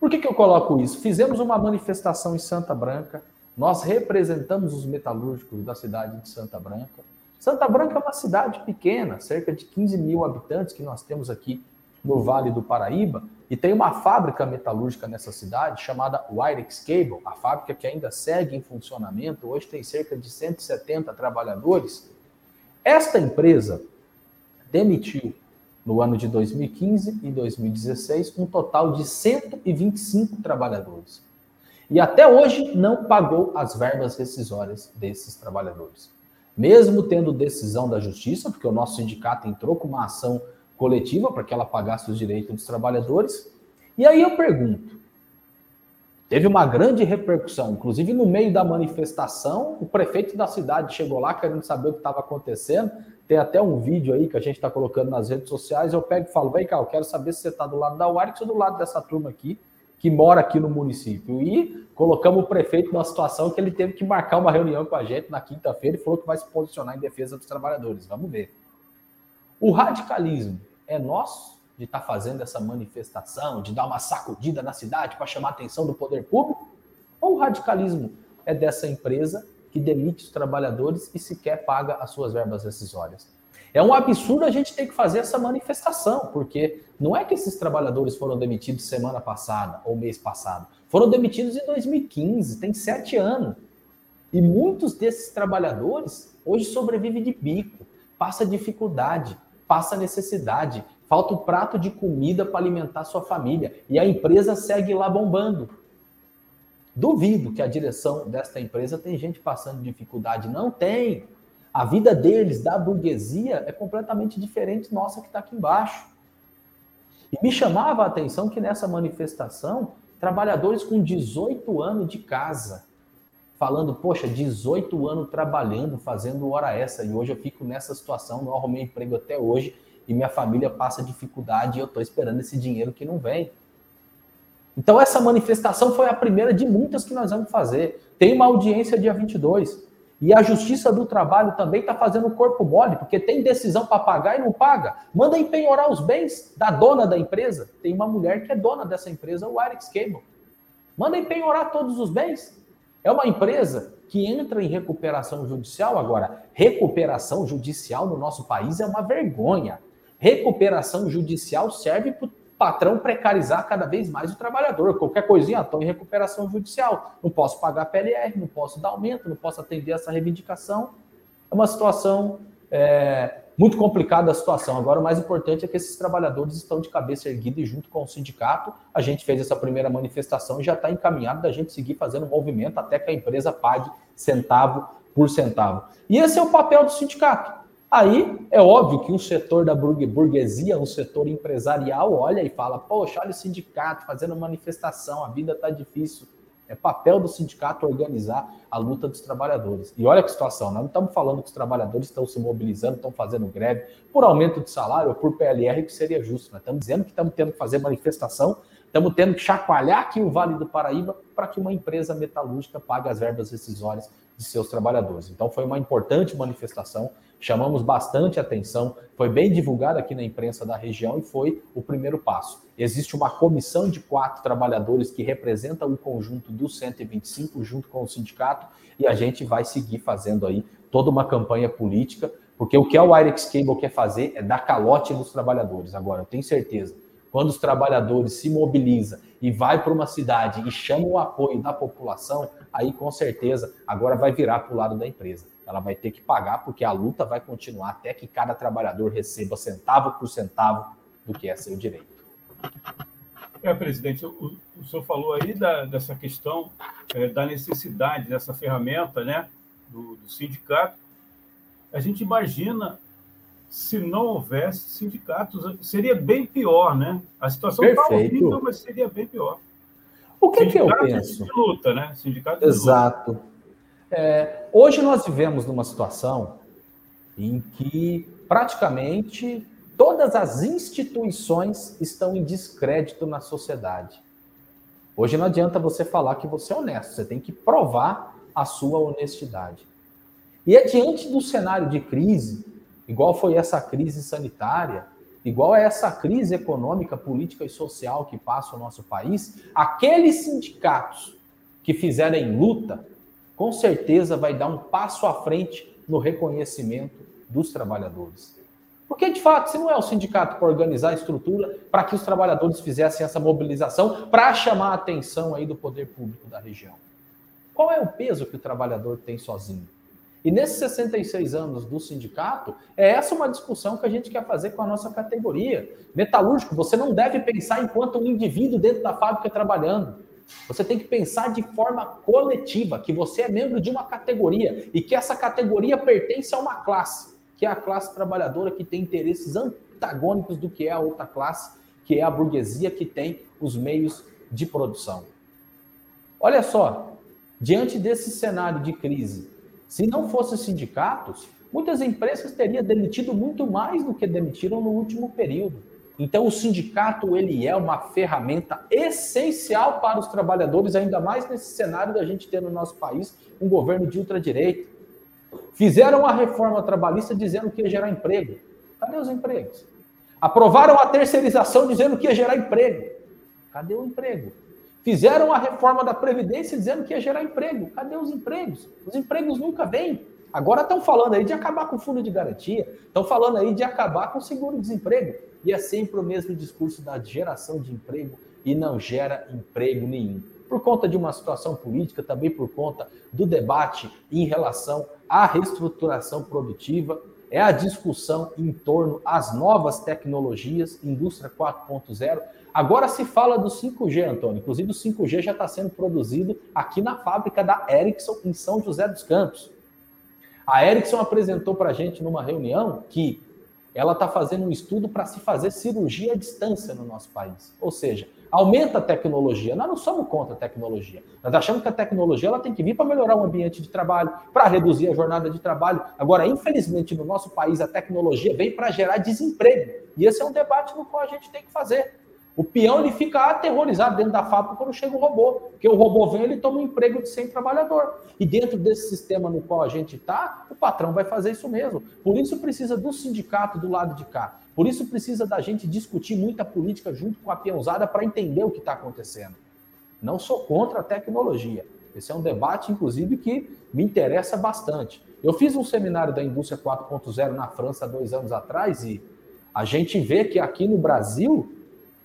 Por que, que eu coloco isso? Fizemos uma manifestação em Santa Branca, nós representamos os metalúrgicos da cidade de Santa Branca. Santa Branca é uma cidade pequena, cerca de 15 mil habitantes que nós temos aqui no Vale do Paraíba, e tem uma fábrica metalúrgica nessa cidade chamada Wirex Cable, a fábrica que ainda segue em funcionamento, hoje tem cerca de 170 trabalhadores. Esta empresa demitiu no ano de 2015 e 2016 um total de 125 trabalhadores. E até hoje não pagou as verbas rescisórias desses trabalhadores. Mesmo tendo decisão da justiça, porque o nosso sindicato entrou com uma ação coletiva para que ela pagasse os direitos dos trabalhadores. E aí eu pergunto: teve uma grande repercussão, inclusive no meio da manifestação, o prefeito da cidade chegou lá querendo saber o que estava acontecendo. Tem até um vídeo aí que a gente está colocando nas redes sociais. Eu pego e falo: vem cá, eu quero saber se você está do lado da Warix ou do lado dessa turma aqui que mora aqui no município. E colocamos o prefeito numa situação que ele teve que marcar uma reunião com a gente na quinta-feira e falou que vai se posicionar em defesa dos trabalhadores. Vamos ver. O radicalismo é nosso de estar tá fazendo essa manifestação, de dar uma sacudida na cidade para chamar a atenção do poder público? Ou o radicalismo é dessa empresa que demite os trabalhadores e sequer paga as suas verbas rescisórias? É um absurdo a gente ter que fazer essa manifestação, porque não é que esses trabalhadores foram demitidos semana passada ou mês passado. Foram demitidos em 2015, tem sete anos. E muitos desses trabalhadores hoje sobrevivem de bico, passa dificuldade, passa necessidade, falta um prato de comida para alimentar sua família e a empresa segue lá bombando. Duvido que a direção desta empresa tem gente passando dificuldade. Não tem. A vida deles, da burguesia, é completamente diferente nossa que está aqui embaixo. E me chamava a atenção que nessa manifestação, trabalhadores com 18 anos de casa, falando, poxa, 18 anos trabalhando, fazendo hora essa, e hoje eu fico nessa situação, não arrumei emprego até hoje, e minha família passa dificuldade e eu estou esperando esse dinheiro que não vem. Então, essa manifestação foi a primeira de muitas que nós vamos fazer. Tem uma audiência dia 22. E a Justiça do Trabalho também está fazendo corpo mole, porque tem decisão para pagar e não paga. Manda empenhorar os bens da dona da empresa. Tem uma mulher que é dona dessa empresa, o Arix Cable. Manda empenhorar todos os bens. É uma empresa que entra em recuperação judicial agora. Recuperação judicial no nosso país é uma vergonha. Recuperação judicial serve para o patrão precarizar cada vez mais o trabalhador. Qualquer coisinha, estou em recuperação judicial. Não posso pagar PLR, não posso dar aumento, não posso atender essa reivindicação. É uma situação é, muito complicada a situação. Agora, o mais importante é que esses trabalhadores estão de cabeça erguida e junto com o sindicato, a gente fez essa primeira manifestação e já está encaminhado da gente seguir fazendo movimento até que a empresa pague centavo por centavo. E esse é o papel do sindicato. Aí é óbvio que um setor da burguesia, um setor empresarial, olha e fala: Poxa, olha o sindicato fazendo manifestação, a vida está difícil. É papel do sindicato organizar a luta dos trabalhadores. E olha que situação, nós não estamos falando que os trabalhadores estão se mobilizando, estão fazendo greve por aumento de salário ou por PLR, que seria justo. Nós estamos dizendo que estamos tendo que fazer manifestação, estamos tendo que chacoalhar aqui o Vale do Paraíba para que uma empresa metalúrgica pague as verbas rescisórias de seus trabalhadores. Então foi uma importante manifestação chamamos bastante atenção, foi bem divulgado aqui na imprensa da região e foi o primeiro passo. Existe uma comissão de quatro trabalhadores que representa o conjunto dos 125 junto com o sindicato e a gente vai seguir fazendo aí toda uma campanha política, porque o que a Wirex Cable quer fazer é dar calote nos trabalhadores. Agora, eu tenho certeza, quando os trabalhadores se mobilizam e vai para uma cidade e chama o apoio da população, aí com certeza agora vai virar para o lado da empresa ela vai ter que pagar, porque a luta vai continuar até que cada trabalhador receba centavo por centavo do que é seu direito. É, presidente, o, o senhor falou aí da, dessa questão é, da necessidade dessa ferramenta né, do, do sindicato. A gente imagina se não houvesse sindicatos, seria bem pior, né? A situação está horrível, mas seria bem pior. O que, que eu penso? De luta, né? Sindicato Exato. Luta. É, hoje nós vivemos numa situação em que praticamente todas as instituições estão em descrédito na sociedade. Hoje não adianta você falar que você é honesto, você tem que provar a sua honestidade. E é diante do cenário de crise, igual foi essa crise sanitária, igual é essa crise econômica, política e social que passa o nosso país, aqueles sindicatos que fizerem luta com certeza vai dar um passo à frente no reconhecimento dos trabalhadores. Porque, de fato, se não é o sindicato para organizar a estrutura para que os trabalhadores fizessem essa mobilização para chamar a atenção aí do poder público da região. Qual é o peso que o trabalhador tem sozinho? E nesses 66 anos do sindicato, é essa uma discussão que a gente quer fazer com a nossa categoria. Metalúrgico, você não deve pensar enquanto um indivíduo dentro da fábrica trabalhando. Você tem que pensar de forma coletiva, que você é membro de uma categoria e que essa categoria pertence a uma classe, que é a classe trabalhadora que tem interesses antagônicos do que é a outra classe, que é a burguesia que tem os meios de produção. Olha só, diante desse cenário de crise, se não fossem sindicatos, muitas empresas teriam demitido muito mais do que demitiram no último período. Então, o sindicato ele é uma ferramenta essencial para os trabalhadores, ainda mais nesse cenário da gente ter no nosso país um governo de ultradireita. Fizeram a reforma trabalhista dizendo que ia gerar emprego. Cadê os empregos? Aprovaram a terceirização dizendo que ia gerar emprego. Cadê o emprego? Fizeram a reforma da Previdência dizendo que ia gerar emprego. Cadê os empregos? Os empregos nunca vêm. Agora estão falando aí de acabar com o fundo de garantia, estão falando aí de acabar com o seguro-desemprego. E é sempre o mesmo discurso da geração de emprego e não gera emprego nenhum. Por conta de uma situação política, também por conta do debate em relação à reestruturação produtiva, é a discussão em torno às novas tecnologias, indústria 4.0. Agora se fala do 5G, Antônio. Inclusive, o 5G já está sendo produzido aqui na fábrica da Ericsson, em São José dos Campos. A Ericsson apresentou para a gente numa reunião que ela está fazendo um estudo para se fazer cirurgia à distância no nosso país. Ou seja, aumenta a tecnologia. Nós não somos contra a tecnologia. Nós achamos que a tecnologia ela tem que vir para melhorar o ambiente de trabalho, para reduzir a jornada de trabalho. Agora, infelizmente, no nosso país, a tecnologia vem para gerar desemprego. E esse é um debate no qual a gente tem que fazer. O peão ele fica aterrorizado dentro da fábrica quando chega o robô, porque o robô vem ele toma um emprego de 100 trabalhador. E dentro desse sistema no qual a gente está, o patrão vai fazer isso mesmo. Por isso precisa do sindicato do lado de cá. Por isso precisa da gente discutir muita política junto com a peãozada para entender o que está acontecendo. Não sou contra a tecnologia. Esse é um debate, inclusive, que me interessa bastante. Eu fiz um seminário da indústria 4.0 na França dois anos atrás e a gente vê que aqui no Brasil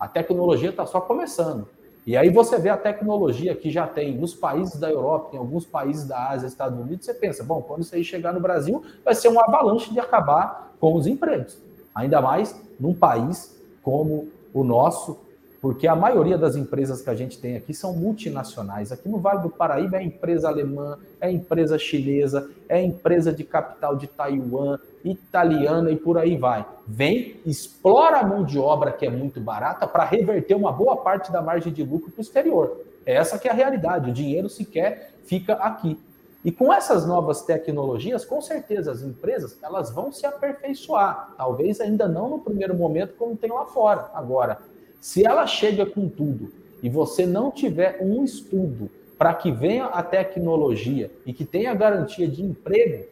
a tecnologia está só começando. E aí você vê a tecnologia que já tem nos países da Europa, em alguns países da Ásia, Estados Unidos, você pensa, bom, quando isso aí chegar no Brasil, vai ser um avalanche de acabar com os empregos. Ainda mais num país como o nosso, porque a maioria das empresas que a gente tem aqui são multinacionais. Aqui no Vale do Paraíba é empresa alemã, é empresa chinesa, é empresa de capital de Taiwan, italiana e por aí vai. Vem, explora a mão de obra que é muito barata para reverter uma boa parte da margem de lucro para o exterior. Essa que é a realidade. O dinheiro sequer fica aqui. E com essas novas tecnologias, com certeza as empresas elas vão se aperfeiçoar. Talvez ainda não no primeiro momento como tem lá fora. Agora, se ela chega com tudo e você não tiver um estudo para que venha a tecnologia e que tenha garantia de emprego,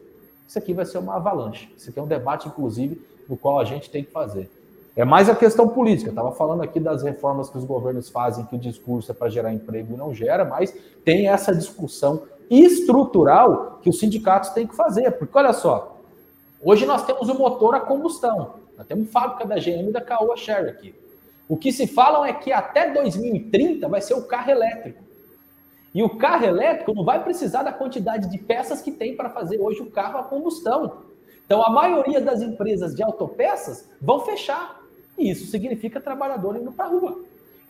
isso aqui vai ser uma avalanche. Isso aqui é um debate, inclusive, no qual a gente tem que fazer. É mais a questão política. Estava falando aqui das reformas que os governos fazem, que o discurso é para gerar emprego e não gera, mas tem essa discussão estrutural que os sindicatos têm que fazer. Porque olha só, hoje nós temos o motor a combustão. Nós temos fábrica da GM e da Caoa Sherry aqui. O que se falam é que até 2030 vai ser o carro elétrico. E o carro elétrico não vai precisar da quantidade de peças que tem para fazer hoje o carro a combustão. Então, a maioria das empresas de autopeças vão fechar. E isso significa trabalhador indo para a rua.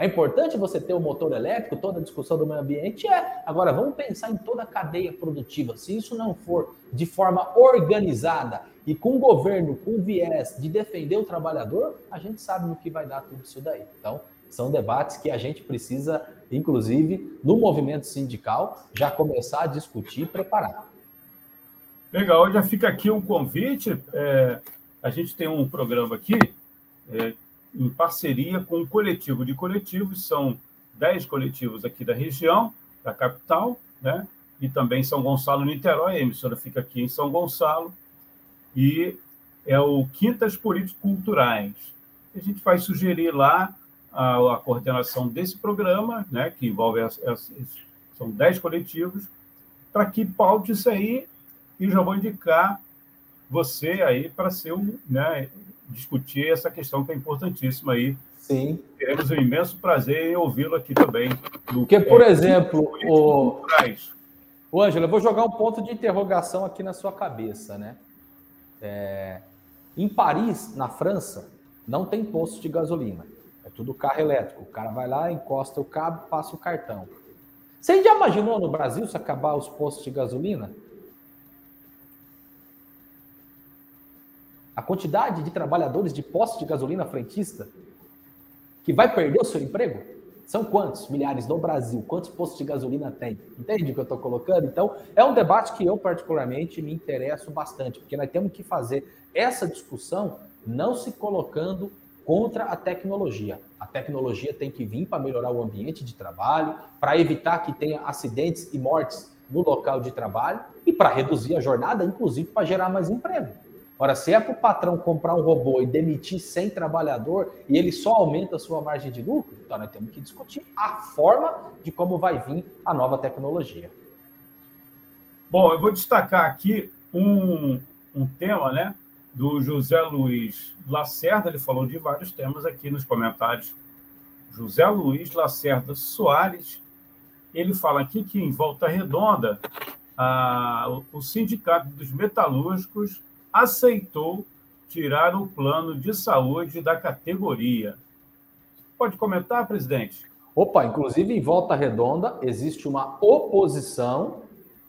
É importante você ter o um motor elétrico, toda a discussão do meio ambiente é. Agora, vamos pensar em toda a cadeia produtiva. Se isso não for de forma organizada e com o governo, com viés de defender o trabalhador, a gente sabe no que vai dar tudo isso daí. Então, são debates que a gente precisa, inclusive, no movimento sindical, já começar a discutir e preparar. Legal, já fica aqui um convite. É, a gente tem um programa aqui é, em parceria com um coletivo de coletivos, são 10 coletivos aqui da região, da capital, né? e também São Gonçalo, Niterói, a emissora fica aqui em São Gonçalo, e é o Quintas Políticos Culturais. A gente vai sugerir lá a, a coordenação desse programa, né, que envolve as, as, são 10 coletivos, para que paute isso aí, e já vou indicar você aí para ser um, né, discutir essa questão que é importantíssima aí. Sim. Teremos um imenso prazer em ouvi-lo aqui também. Porque, por é, exemplo, o... o Ângelo, eu vou jogar um ponto de interrogação aqui na sua cabeça, né? É... Em Paris, na França, não tem posto de gasolina. É tudo carro elétrico. O cara vai lá, encosta o cabo, passa o cartão. Você já imaginou no Brasil se acabar os postos de gasolina? A quantidade de trabalhadores de postos de gasolina frentista que vai perder o seu emprego? São quantos milhares no Brasil? Quantos postos de gasolina tem? Entende o que eu estou colocando? Então, é um debate que eu, particularmente, me interesso bastante, porque nós temos que fazer essa discussão não se colocando contra a tecnologia. A tecnologia tem que vir para melhorar o ambiente de trabalho, para evitar que tenha acidentes e mortes no local de trabalho e para reduzir a jornada, inclusive para gerar mais emprego. Ora, se é para o patrão comprar um robô e demitir 100 trabalhador e ele só aumenta a sua margem de lucro, então nós temos que discutir a forma de como vai vir a nova tecnologia. Bom, eu vou destacar aqui um, um tema, né, do José Luiz Lacerda, ele falou de vários temas aqui nos comentários. José Luiz Lacerda Soares, ele fala aqui que em Volta Redonda, a, o Sindicato dos Metalúrgicos aceitou tirar o plano de saúde da categoria. Pode comentar, presidente? Opa, inclusive em Volta Redonda existe uma oposição,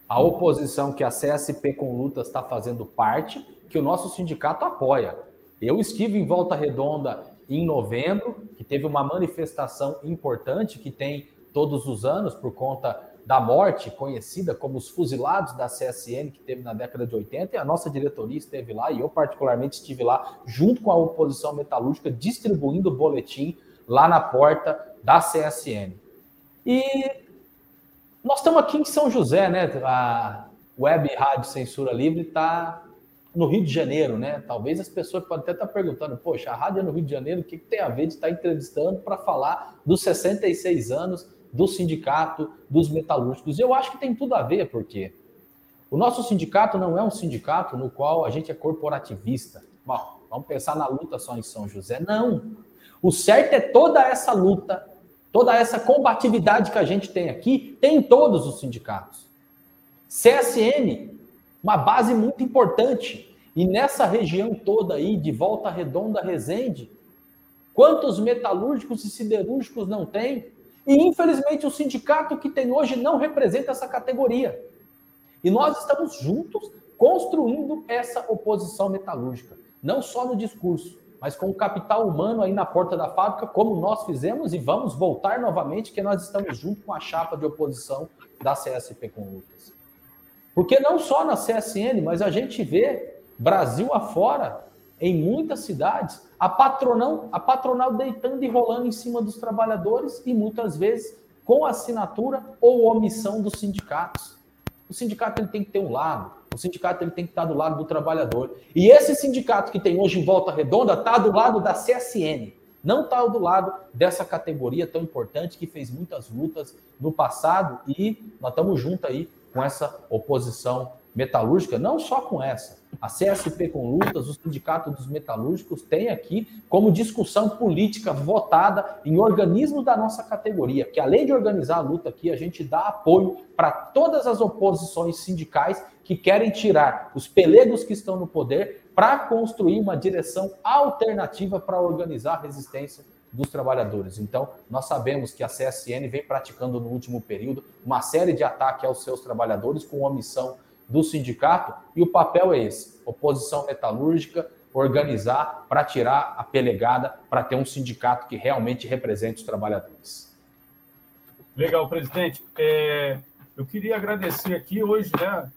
a oposição que a CSP com Lutas está fazendo parte, que o nosso sindicato apoia. Eu estive em Volta Redonda em novembro, que teve uma manifestação importante que tem todos os anos por conta da morte, conhecida como os fuzilados da CSN, que teve na década de 80, e a nossa diretoria esteve lá, e eu particularmente estive lá, junto com a oposição metalúrgica, distribuindo o boletim lá na porta da CSN. E nós estamos aqui em São José, né? A Web Rádio Censura Livre está no Rio de Janeiro, né? Talvez as pessoas podem até estar perguntando, poxa, a rádio é no Rio de Janeiro, o que, que tem a ver de estar entrevistando para falar dos 66 anos do sindicato dos metalúrgicos. Eu acho que tem tudo a ver, porque o nosso sindicato não é um sindicato no qual a gente é corporativista. Bom, vamos pensar na luta só em São José. Não. O certo é toda essa luta Toda essa combatividade que a gente tem aqui, tem em todos os sindicatos. CSN, uma base muito importante. E nessa região toda aí, de Volta Redonda, Resende, quantos metalúrgicos e siderúrgicos não tem? E infelizmente o sindicato que tem hoje não representa essa categoria. E nós estamos juntos construindo essa oposição metalúrgica, não só no discurso, mas com o capital humano aí na porta da fábrica, como nós fizemos e vamos voltar novamente, que nós estamos junto com a chapa de oposição da CSP com. Porque não só na CSN, mas a gente vê Brasil afora, em muitas cidades, a patronal, a patronal deitando e rolando em cima dos trabalhadores e muitas vezes com assinatura ou omissão dos sindicatos. O sindicato ele tem que ter um lado, o sindicato ele tem que estar do lado do trabalhador. E esse sindicato que tem hoje em Volta Redonda está do lado da CSN, não está do lado dessa categoria tão importante que fez muitas lutas no passado e nós estamos juntos aí com essa oposição metalúrgica, não só com essa. A CSP com lutas, o Sindicato dos Metalúrgicos tem aqui como discussão política votada em organismos da nossa categoria, que além de organizar a luta aqui, a gente dá apoio para todas as oposições sindicais que querem tirar os pelegos que estão no poder para construir uma direção alternativa para organizar a resistência dos trabalhadores. Então, nós sabemos que a CSN vem praticando no último período uma série de ataques aos seus trabalhadores com omissão do sindicato, e o papel é esse: oposição metalúrgica, organizar para tirar a pelegada, para ter um sindicato que realmente represente os trabalhadores. Legal, presidente. É, eu queria agradecer aqui hoje, né,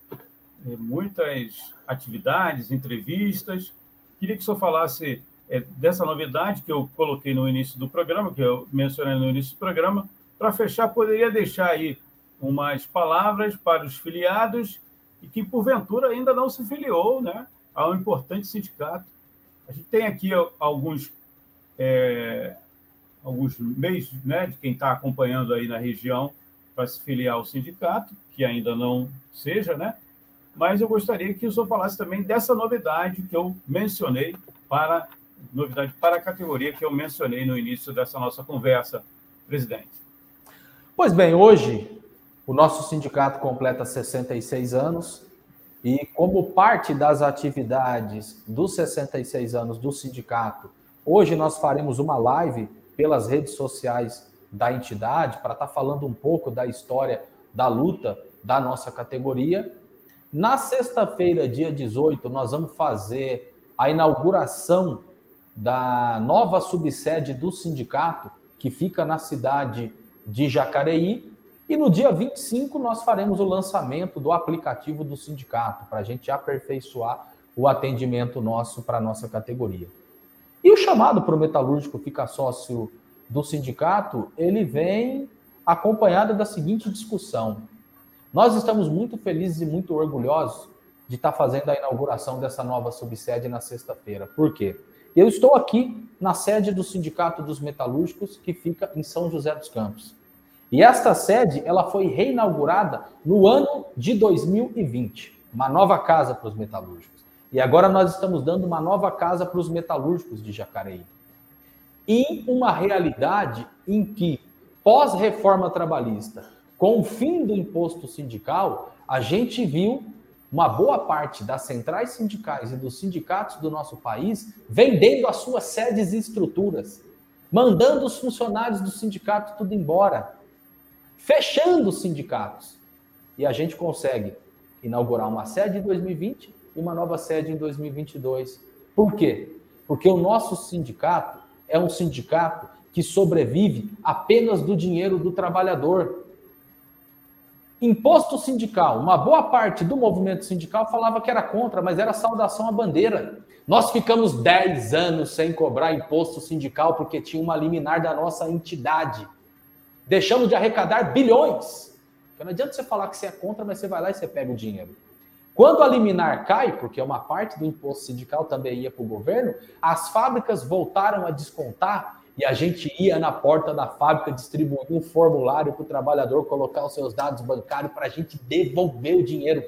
é, muitas atividades, entrevistas. Queria que o senhor falasse é, dessa novidade que eu coloquei no início do programa, que eu mencionei no início do programa. Para fechar, poderia deixar aí umas palavras para os filiados e que, porventura, ainda não se filiou né, a um importante sindicato. A gente tem aqui alguns, é, alguns meios né, de quem está acompanhando aí na região para se filiar ao sindicato, que ainda não seja, né? Mas eu gostaria que o senhor falasse também dessa novidade que eu mencionei para novidade para a categoria que eu mencionei no início dessa nossa conversa, presidente. Pois bem, hoje o nosso sindicato completa 66 anos e, como parte das atividades dos 66 anos do sindicato, hoje nós faremos uma live pelas redes sociais da entidade para estar tá falando um pouco da história da luta da nossa categoria. Na sexta-feira, dia 18, nós vamos fazer a inauguração da nova subsede do sindicato, que fica na cidade de Jacareí, e no dia 25, nós faremos o lançamento do aplicativo do sindicato, para a gente aperfeiçoar o atendimento nosso para a nossa categoria. E o chamado para o metalúrgico ficar sócio do sindicato, ele vem acompanhado da seguinte discussão. Nós estamos muito felizes e muito orgulhosos de estar fazendo a inauguração dessa nova subsede na sexta-feira. Por quê? Eu estou aqui na sede do Sindicato dos Metalúrgicos, que fica em São José dos Campos. E esta sede ela foi reinaugurada no ano de 2020, uma nova casa para os metalúrgicos. E agora nós estamos dando uma nova casa para os metalúrgicos de Jacareí. Em uma realidade em que, pós-reforma trabalhista, com o fim do imposto sindical, a gente viu uma boa parte das centrais sindicais e dos sindicatos do nosso país vendendo as suas sedes e estruturas, mandando os funcionários do sindicato tudo embora, fechando os sindicatos. E a gente consegue inaugurar uma sede em 2020 e uma nova sede em 2022. Por quê? Porque o nosso sindicato é um sindicato que sobrevive apenas do dinheiro do trabalhador. Imposto sindical. Uma boa parte do movimento sindical falava que era contra, mas era saudação à bandeira. Nós ficamos 10 anos sem cobrar imposto sindical porque tinha uma liminar da nossa entidade deixamos de arrecadar bilhões. Porque não adianta você falar que você é contra, mas você vai lá e você pega o dinheiro. Quando a liminar cai, porque uma parte do imposto sindical também ia para o governo, as fábricas voltaram a descontar e a gente ia na porta da fábrica distribuir um formulário para o trabalhador colocar os seus dados bancários para a gente devolver o dinheiro.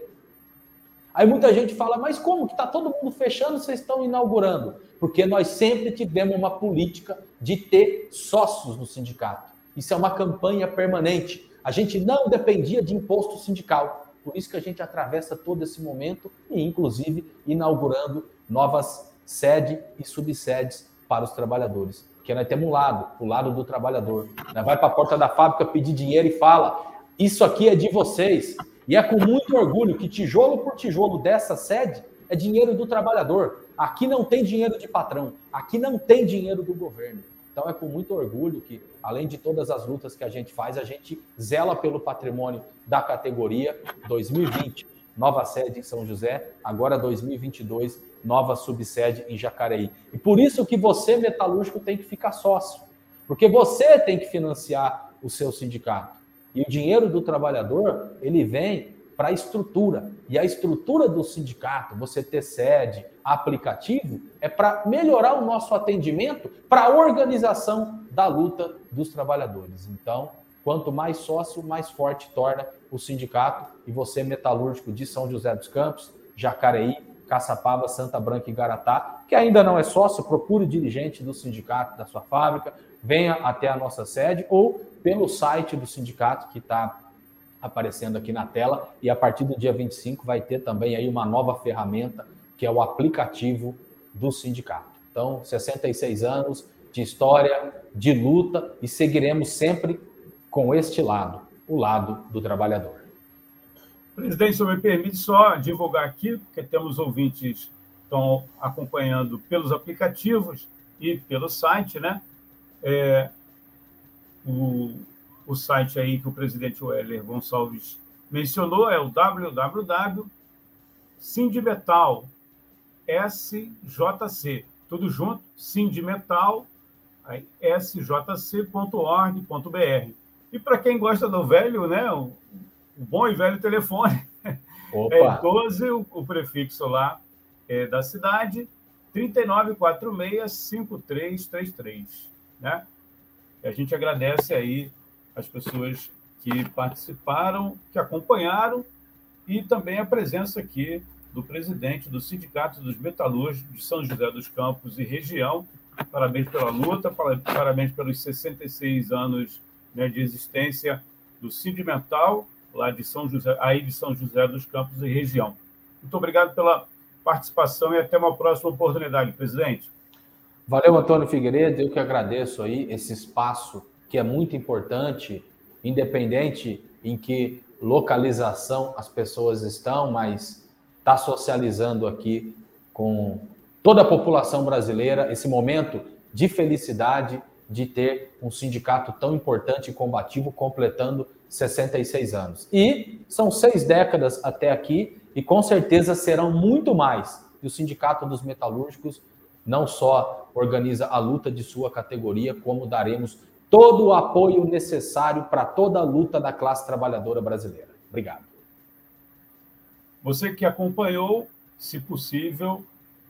Aí muita gente fala, mas como que está todo mundo fechando, vocês estão inaugurando? Porque nós sempre tivemos uma política de ter sócios no sindicato. Isso é uma campanha permanente. A gente não dependia de imposto sindical. Por isso que a gente atravessa todo esse momento e, inclusive, inaugurando novas sedes e subsedes para os trabalhadores. Porque nós temos um lado, o lado do trabalhador. Nós vai para a porta da fábrica pedir dinheiro e fala: Isso aqui é de vocês. E é com muito orgulho que tijolo por tijolo dessa sede é dinheiro do trabalhador. Aqui não tem dinheiro de patrão, aqui não tem dinheiro do governo. Então é com muito orgulho que, além de todas as lutas que a gente faz, a gente zela pelo patrimônio da categoria 2020, nova sede em São José, agora 2022, nova subsede em Jacareí. E por isso que você, metalúrgico, tem que ficar sócio, porque você tem que financiar o seu sindicato. E o dinheiro do trabalhador, ele vem para a estrutura. E a estrutura do sindicato, você ter sede, aplicativo, é para melhorar o nosso atendimento para a organização da luta dos trabalhadores. Então, quanto mais sócio, mais forte torna o sindicato. E você, metalúrgico de São José dos Campos, Jacareí, Caçapava, Santa Branca e Garatá, que ainda não é sócio, procure o dirigente do sindicato da sua fábrica, venha até a nossa sede ou pelo site do sindicato que está aparecendo aqui na tela. E a partir do dia 25 vai ter também aí uma nova ferramenta, que é o aplicativo do sindicato. Então, 66 anos de história, de luta, e seguiremos sempre com este lado, o lado do trabalhador. Presidente, se me permite só divulgar aqui, porque temos ouvintes que estão acompanhando pelos aplicativos e pelo site, né? É, o, o site aí que o presidente Weller Gonçalves mencionou é o www.sindimetal SJC, tudo junto, sindimetal sjc.org.br. E para quem gosta do velho, né, o, bom e velho telefone, Opa. é 12, o, o prefixo lá é, da cidade, 3946-5333, né? E a gente agradece aí as pessoas que participaram, que acompanharam, e também a presença aqui do presidente do Sindicato dos Metalúrgicos de São José dos Campos e região. Parabéns pela luta, parabéns pelos 66 anos né, de existência do Sindimental, lá de São José, aí de São José dos Campos e região. Muito obrigado pela participação e até uma próxima oportunidade, presidente. Valeu, Antônio Figueiredo. Eu que agradeço aí esse espaço que é muito importante, independente em que localização as pessoas estão, mas está socializando aqui com toda a população brasileira esse momento de felicidade de ter um sindicato tão importante e combativo completando 66 anos. E são seis décadas até aqui e com certeza serão muito mais. E o Sindicato dos Metalúrgicos não só organiza a luta de sua categoria, como daremos todo o apoio necessário para toda a luta da classe trabalhadora brasileira. Obrigado. Você que acompanhou, se possível,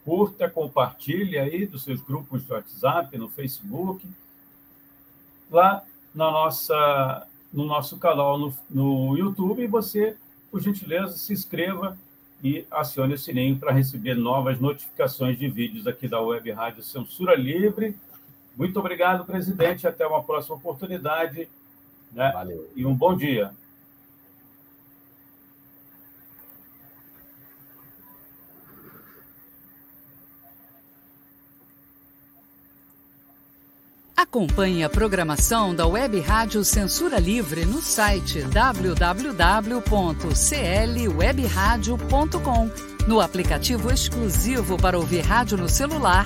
curta, compartilhe aí dos seus grupos de WhatsApp, no Facebook, lá na nossa, no nosso canal no, no YouTube, e você, por gentileza, se inscreva e acione o sininho para receber novas notificações de vídeos aqui da Web Rádio Censura Livre muito obrigado, presidente. Até uma próxima oportunidade. Né? Valeu. E um bom dia. Acompanhe a programação da Web Rádio Censura Livre no site www.clwebradio.com, no aplicativo exclusivo para ouvir rádio no celular,